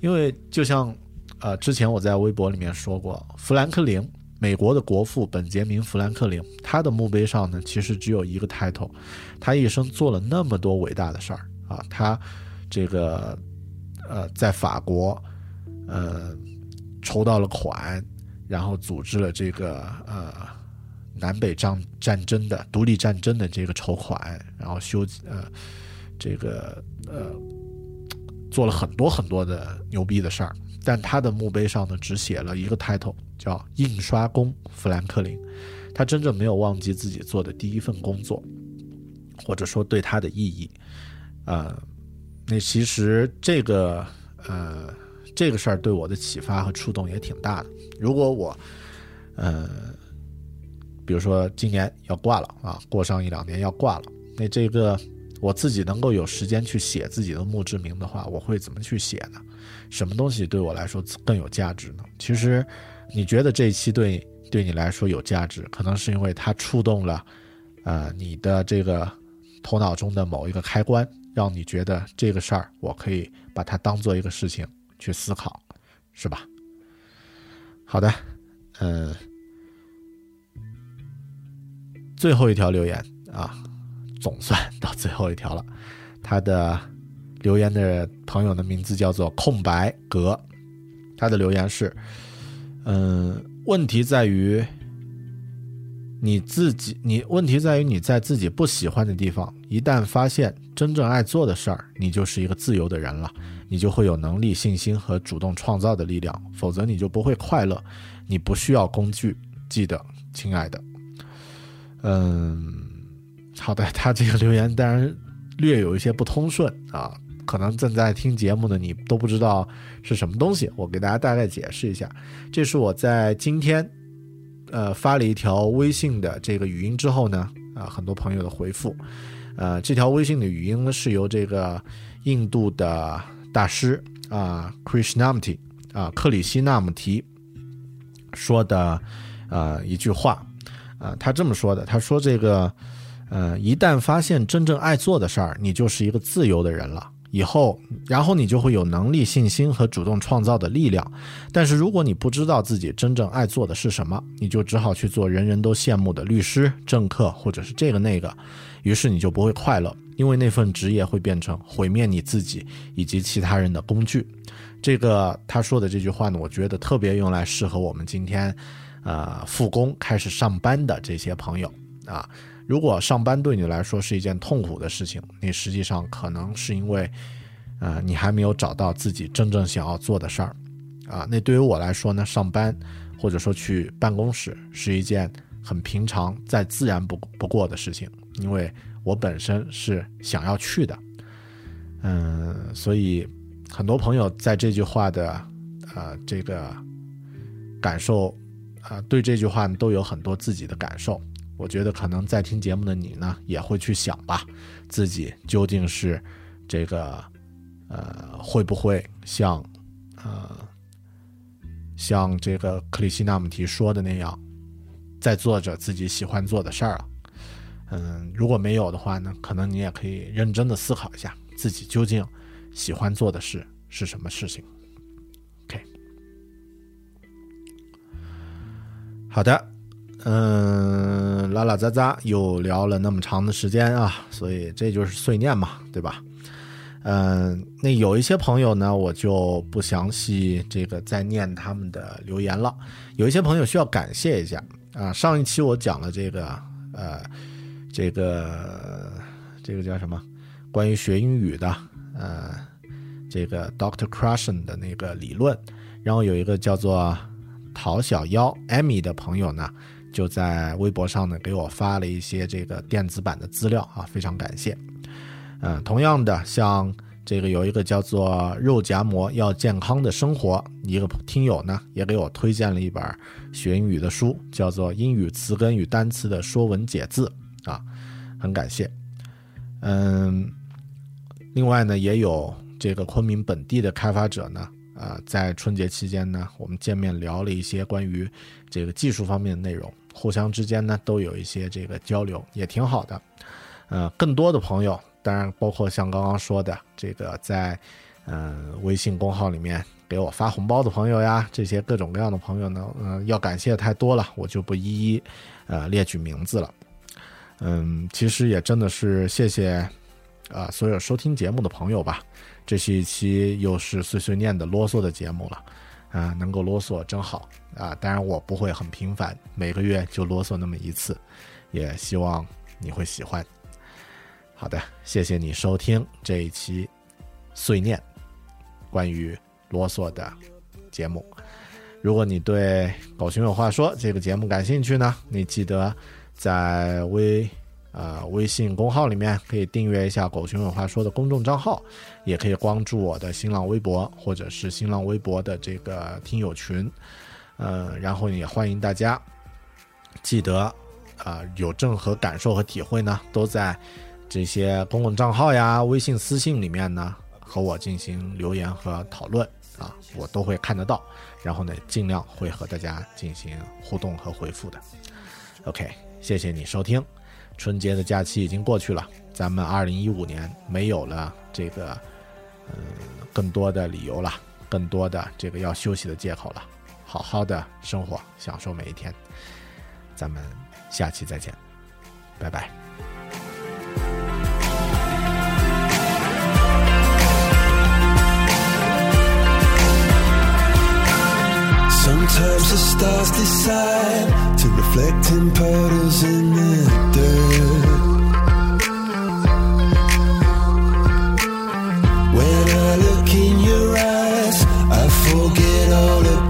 因为就像呃之前我在微博里面说过，富兰克林，美国的国父本杰明·富兰克林，他的墓碑上呢其实只有一个 title，他一生做了那么多伟大的事儿啊，他这个呃在法国呃筹到了款，然后组织了这个呃南北战战争的独立战争的这个筹款，然后修呃。这个呃，做了很多很多的牛逼的事儿，但他的墓碑上呢只写了一个 title，叫印刷工富兰克林。他真正没有忘记自己做的第一份工作，或者说对他的意义。呃，那其实这个呃这个事儿对我的启发和触动也挺大的。如果我呃比如说今年要挂了啊，过上一两年要挂了，那这个我自己能够有时间去写自己的墓志铭的话，我会怎么去写呢？什么东西对我来说更有价值呢？其实，你觉得这一期对对你来说有价值，可能是因为它触动了，呃，你的这个头脑中的某一个开关，让你觉得这个事儿我可以把它当做一个事情去思考，是吧？好的，嗯，最后一条留言啊，总算到最后一条了，他的。留言的朋友的名字叫做空白格，他的留言是：嗯，问题在于你自己，你问题在于你在自己不喜欢的地方，一旦发现真正爱做的事儿，你就是一个自由的人了，你就会有能力、信心和主动创造的力量，否则你就不会快乐。你不需要工具，记得，亲爱的。嗯，好的，他这个留言当然略有一些不通顺啊。可能正在听节目的你都不知道是什么东西，我给大家大概解释一下。这是我在今天，呃，发了一条微信的这个语音之后呢，啊，很多朋友的回复，呃，这条微信的语音呢是由这个印度的大师啊，Krishnamurti 啊，克里希那穆提说的，呃，一句话，啊，他这么说的，他说这个，呃，一旦发现真正爱做的事儿，你就是一个自由的人了。以后，然后你就会有能力、信心和主动创造的力量。但是，如果你不知道自己真正爱做的是什么，你就只好去做人人都羡慕的律师、政客，或者是这个那个。于是你就不会快乐，因为那份职业会变成毁灭你自己以及其他人的工具。这个他说的这句话呢，我觉得特别用来适合我们今天，呃，复工开始上班的这些朋友啊。如果上班对你来说是一件痛苦的事情，你实际上可能是因为，呃，你还没有找到自己真正想要做的事儿，啊，那对于我来说呢，上班或者说去办公室是一件很平常、再自然不不过的事情，因为我本身是想要去的，嗯，所以很多朋友在这句话的，呃，这个感受，啊，对这句话都有很多自己的感受。我觉得可能在听节目的你呢，也会去想吧，自己究竟是这个呃，会不会像呃，像这个克里希纳姆提说的那样，在做着自己喜欢做的事儿啊？嗯，如果没有的话呢，可能你也可以认真的思考一下，自己究竟喜欢做的事是什么事情。OK，好的。嗯，拉拉杂杂又聊了那么长的时间啊，所以这就是碎念嘛，对吧？嗯，那有一些朋友呢，我就不详细这个再念他们的留言了。有一些朋友需要感谢一下啊，上一期我讲了这个呃，这个这个叫什么？关于学英语的呃，这个 Doctor Crushen 的那个理论，然后有一个叫做陶小妖 Amy 的朋友呢。就在微博上呢，给我发了一些这个电子版的资料啊，非常感谢。嗯，同样的，像这个有一个叫做“肉夹馍要健康的生活”一个听友呢，也给我推荐了一本学英语的书，叫做《英语词根与单词的说文解字》啊，很感谢。嗯，另外呢，也有这个昆明本地的开发者呢。呃，在春节期间呢，我们见面聊了一些关于这个技术方面的内容，互相之间呢都有一些这个交流，也挺好的。呃，更多的朋友，当然包括像刚刚说的这个在嗯微信公号里面给我发红包的朋友呀，这些各种各样的朋友呢，嗯，要感谢太多了，我就不一一呃列举名字了。嗯，其实也真的是谢谢啊所有收听节目的朋友吧。这是一期又是碎碎念的啰嗦的节目了，啊，能够啰嗦真好啊！当然我不会很频繁，每个月就啰嗦那么一次，也希望你会喜欢。好的，谢谢你收听这一期碎念，关于啰嗦的节目。如果你对《狗熊有话说》这个节目感兴趣呢，你记得在微呃微信公号里面可以订阅一下《狗熊有话说》的公众账号，也可以关注我的新浪微博或者是新浪微博的这个听友群。呃，然后也欢迎大家记得啊、有任何感受和体会呢，都在这些公共账号呀、微信私信里面呢和我进行留言和讨论啊，我都会看得到。然后呢，尽量会和大家进行互动和回复的。OK，谢谢你收听。春节的假期已经过去了，咱们二零一五年没有了这个，嗯、更多的理由了，更多的这个要休息的借口了。好好的生活，享受每一天。咱们下期再见，拜拜。Sometimes the stars decide to reflect in puddles in the dirt. When I look in your eyes, I forget all about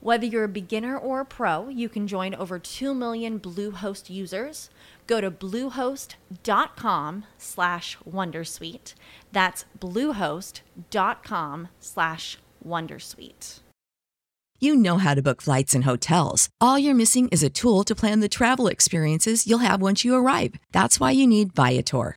Whether you're a beginner or a pro, you can join over 2 million Bluehost users. Go to bluehost.com slash wondersuite. That's bluehost.com slash wondersuite. You know how to book flights and hotels. All you're missing is a tool to plan the travel experiences you'll have once you arrive. That's why you need Viator.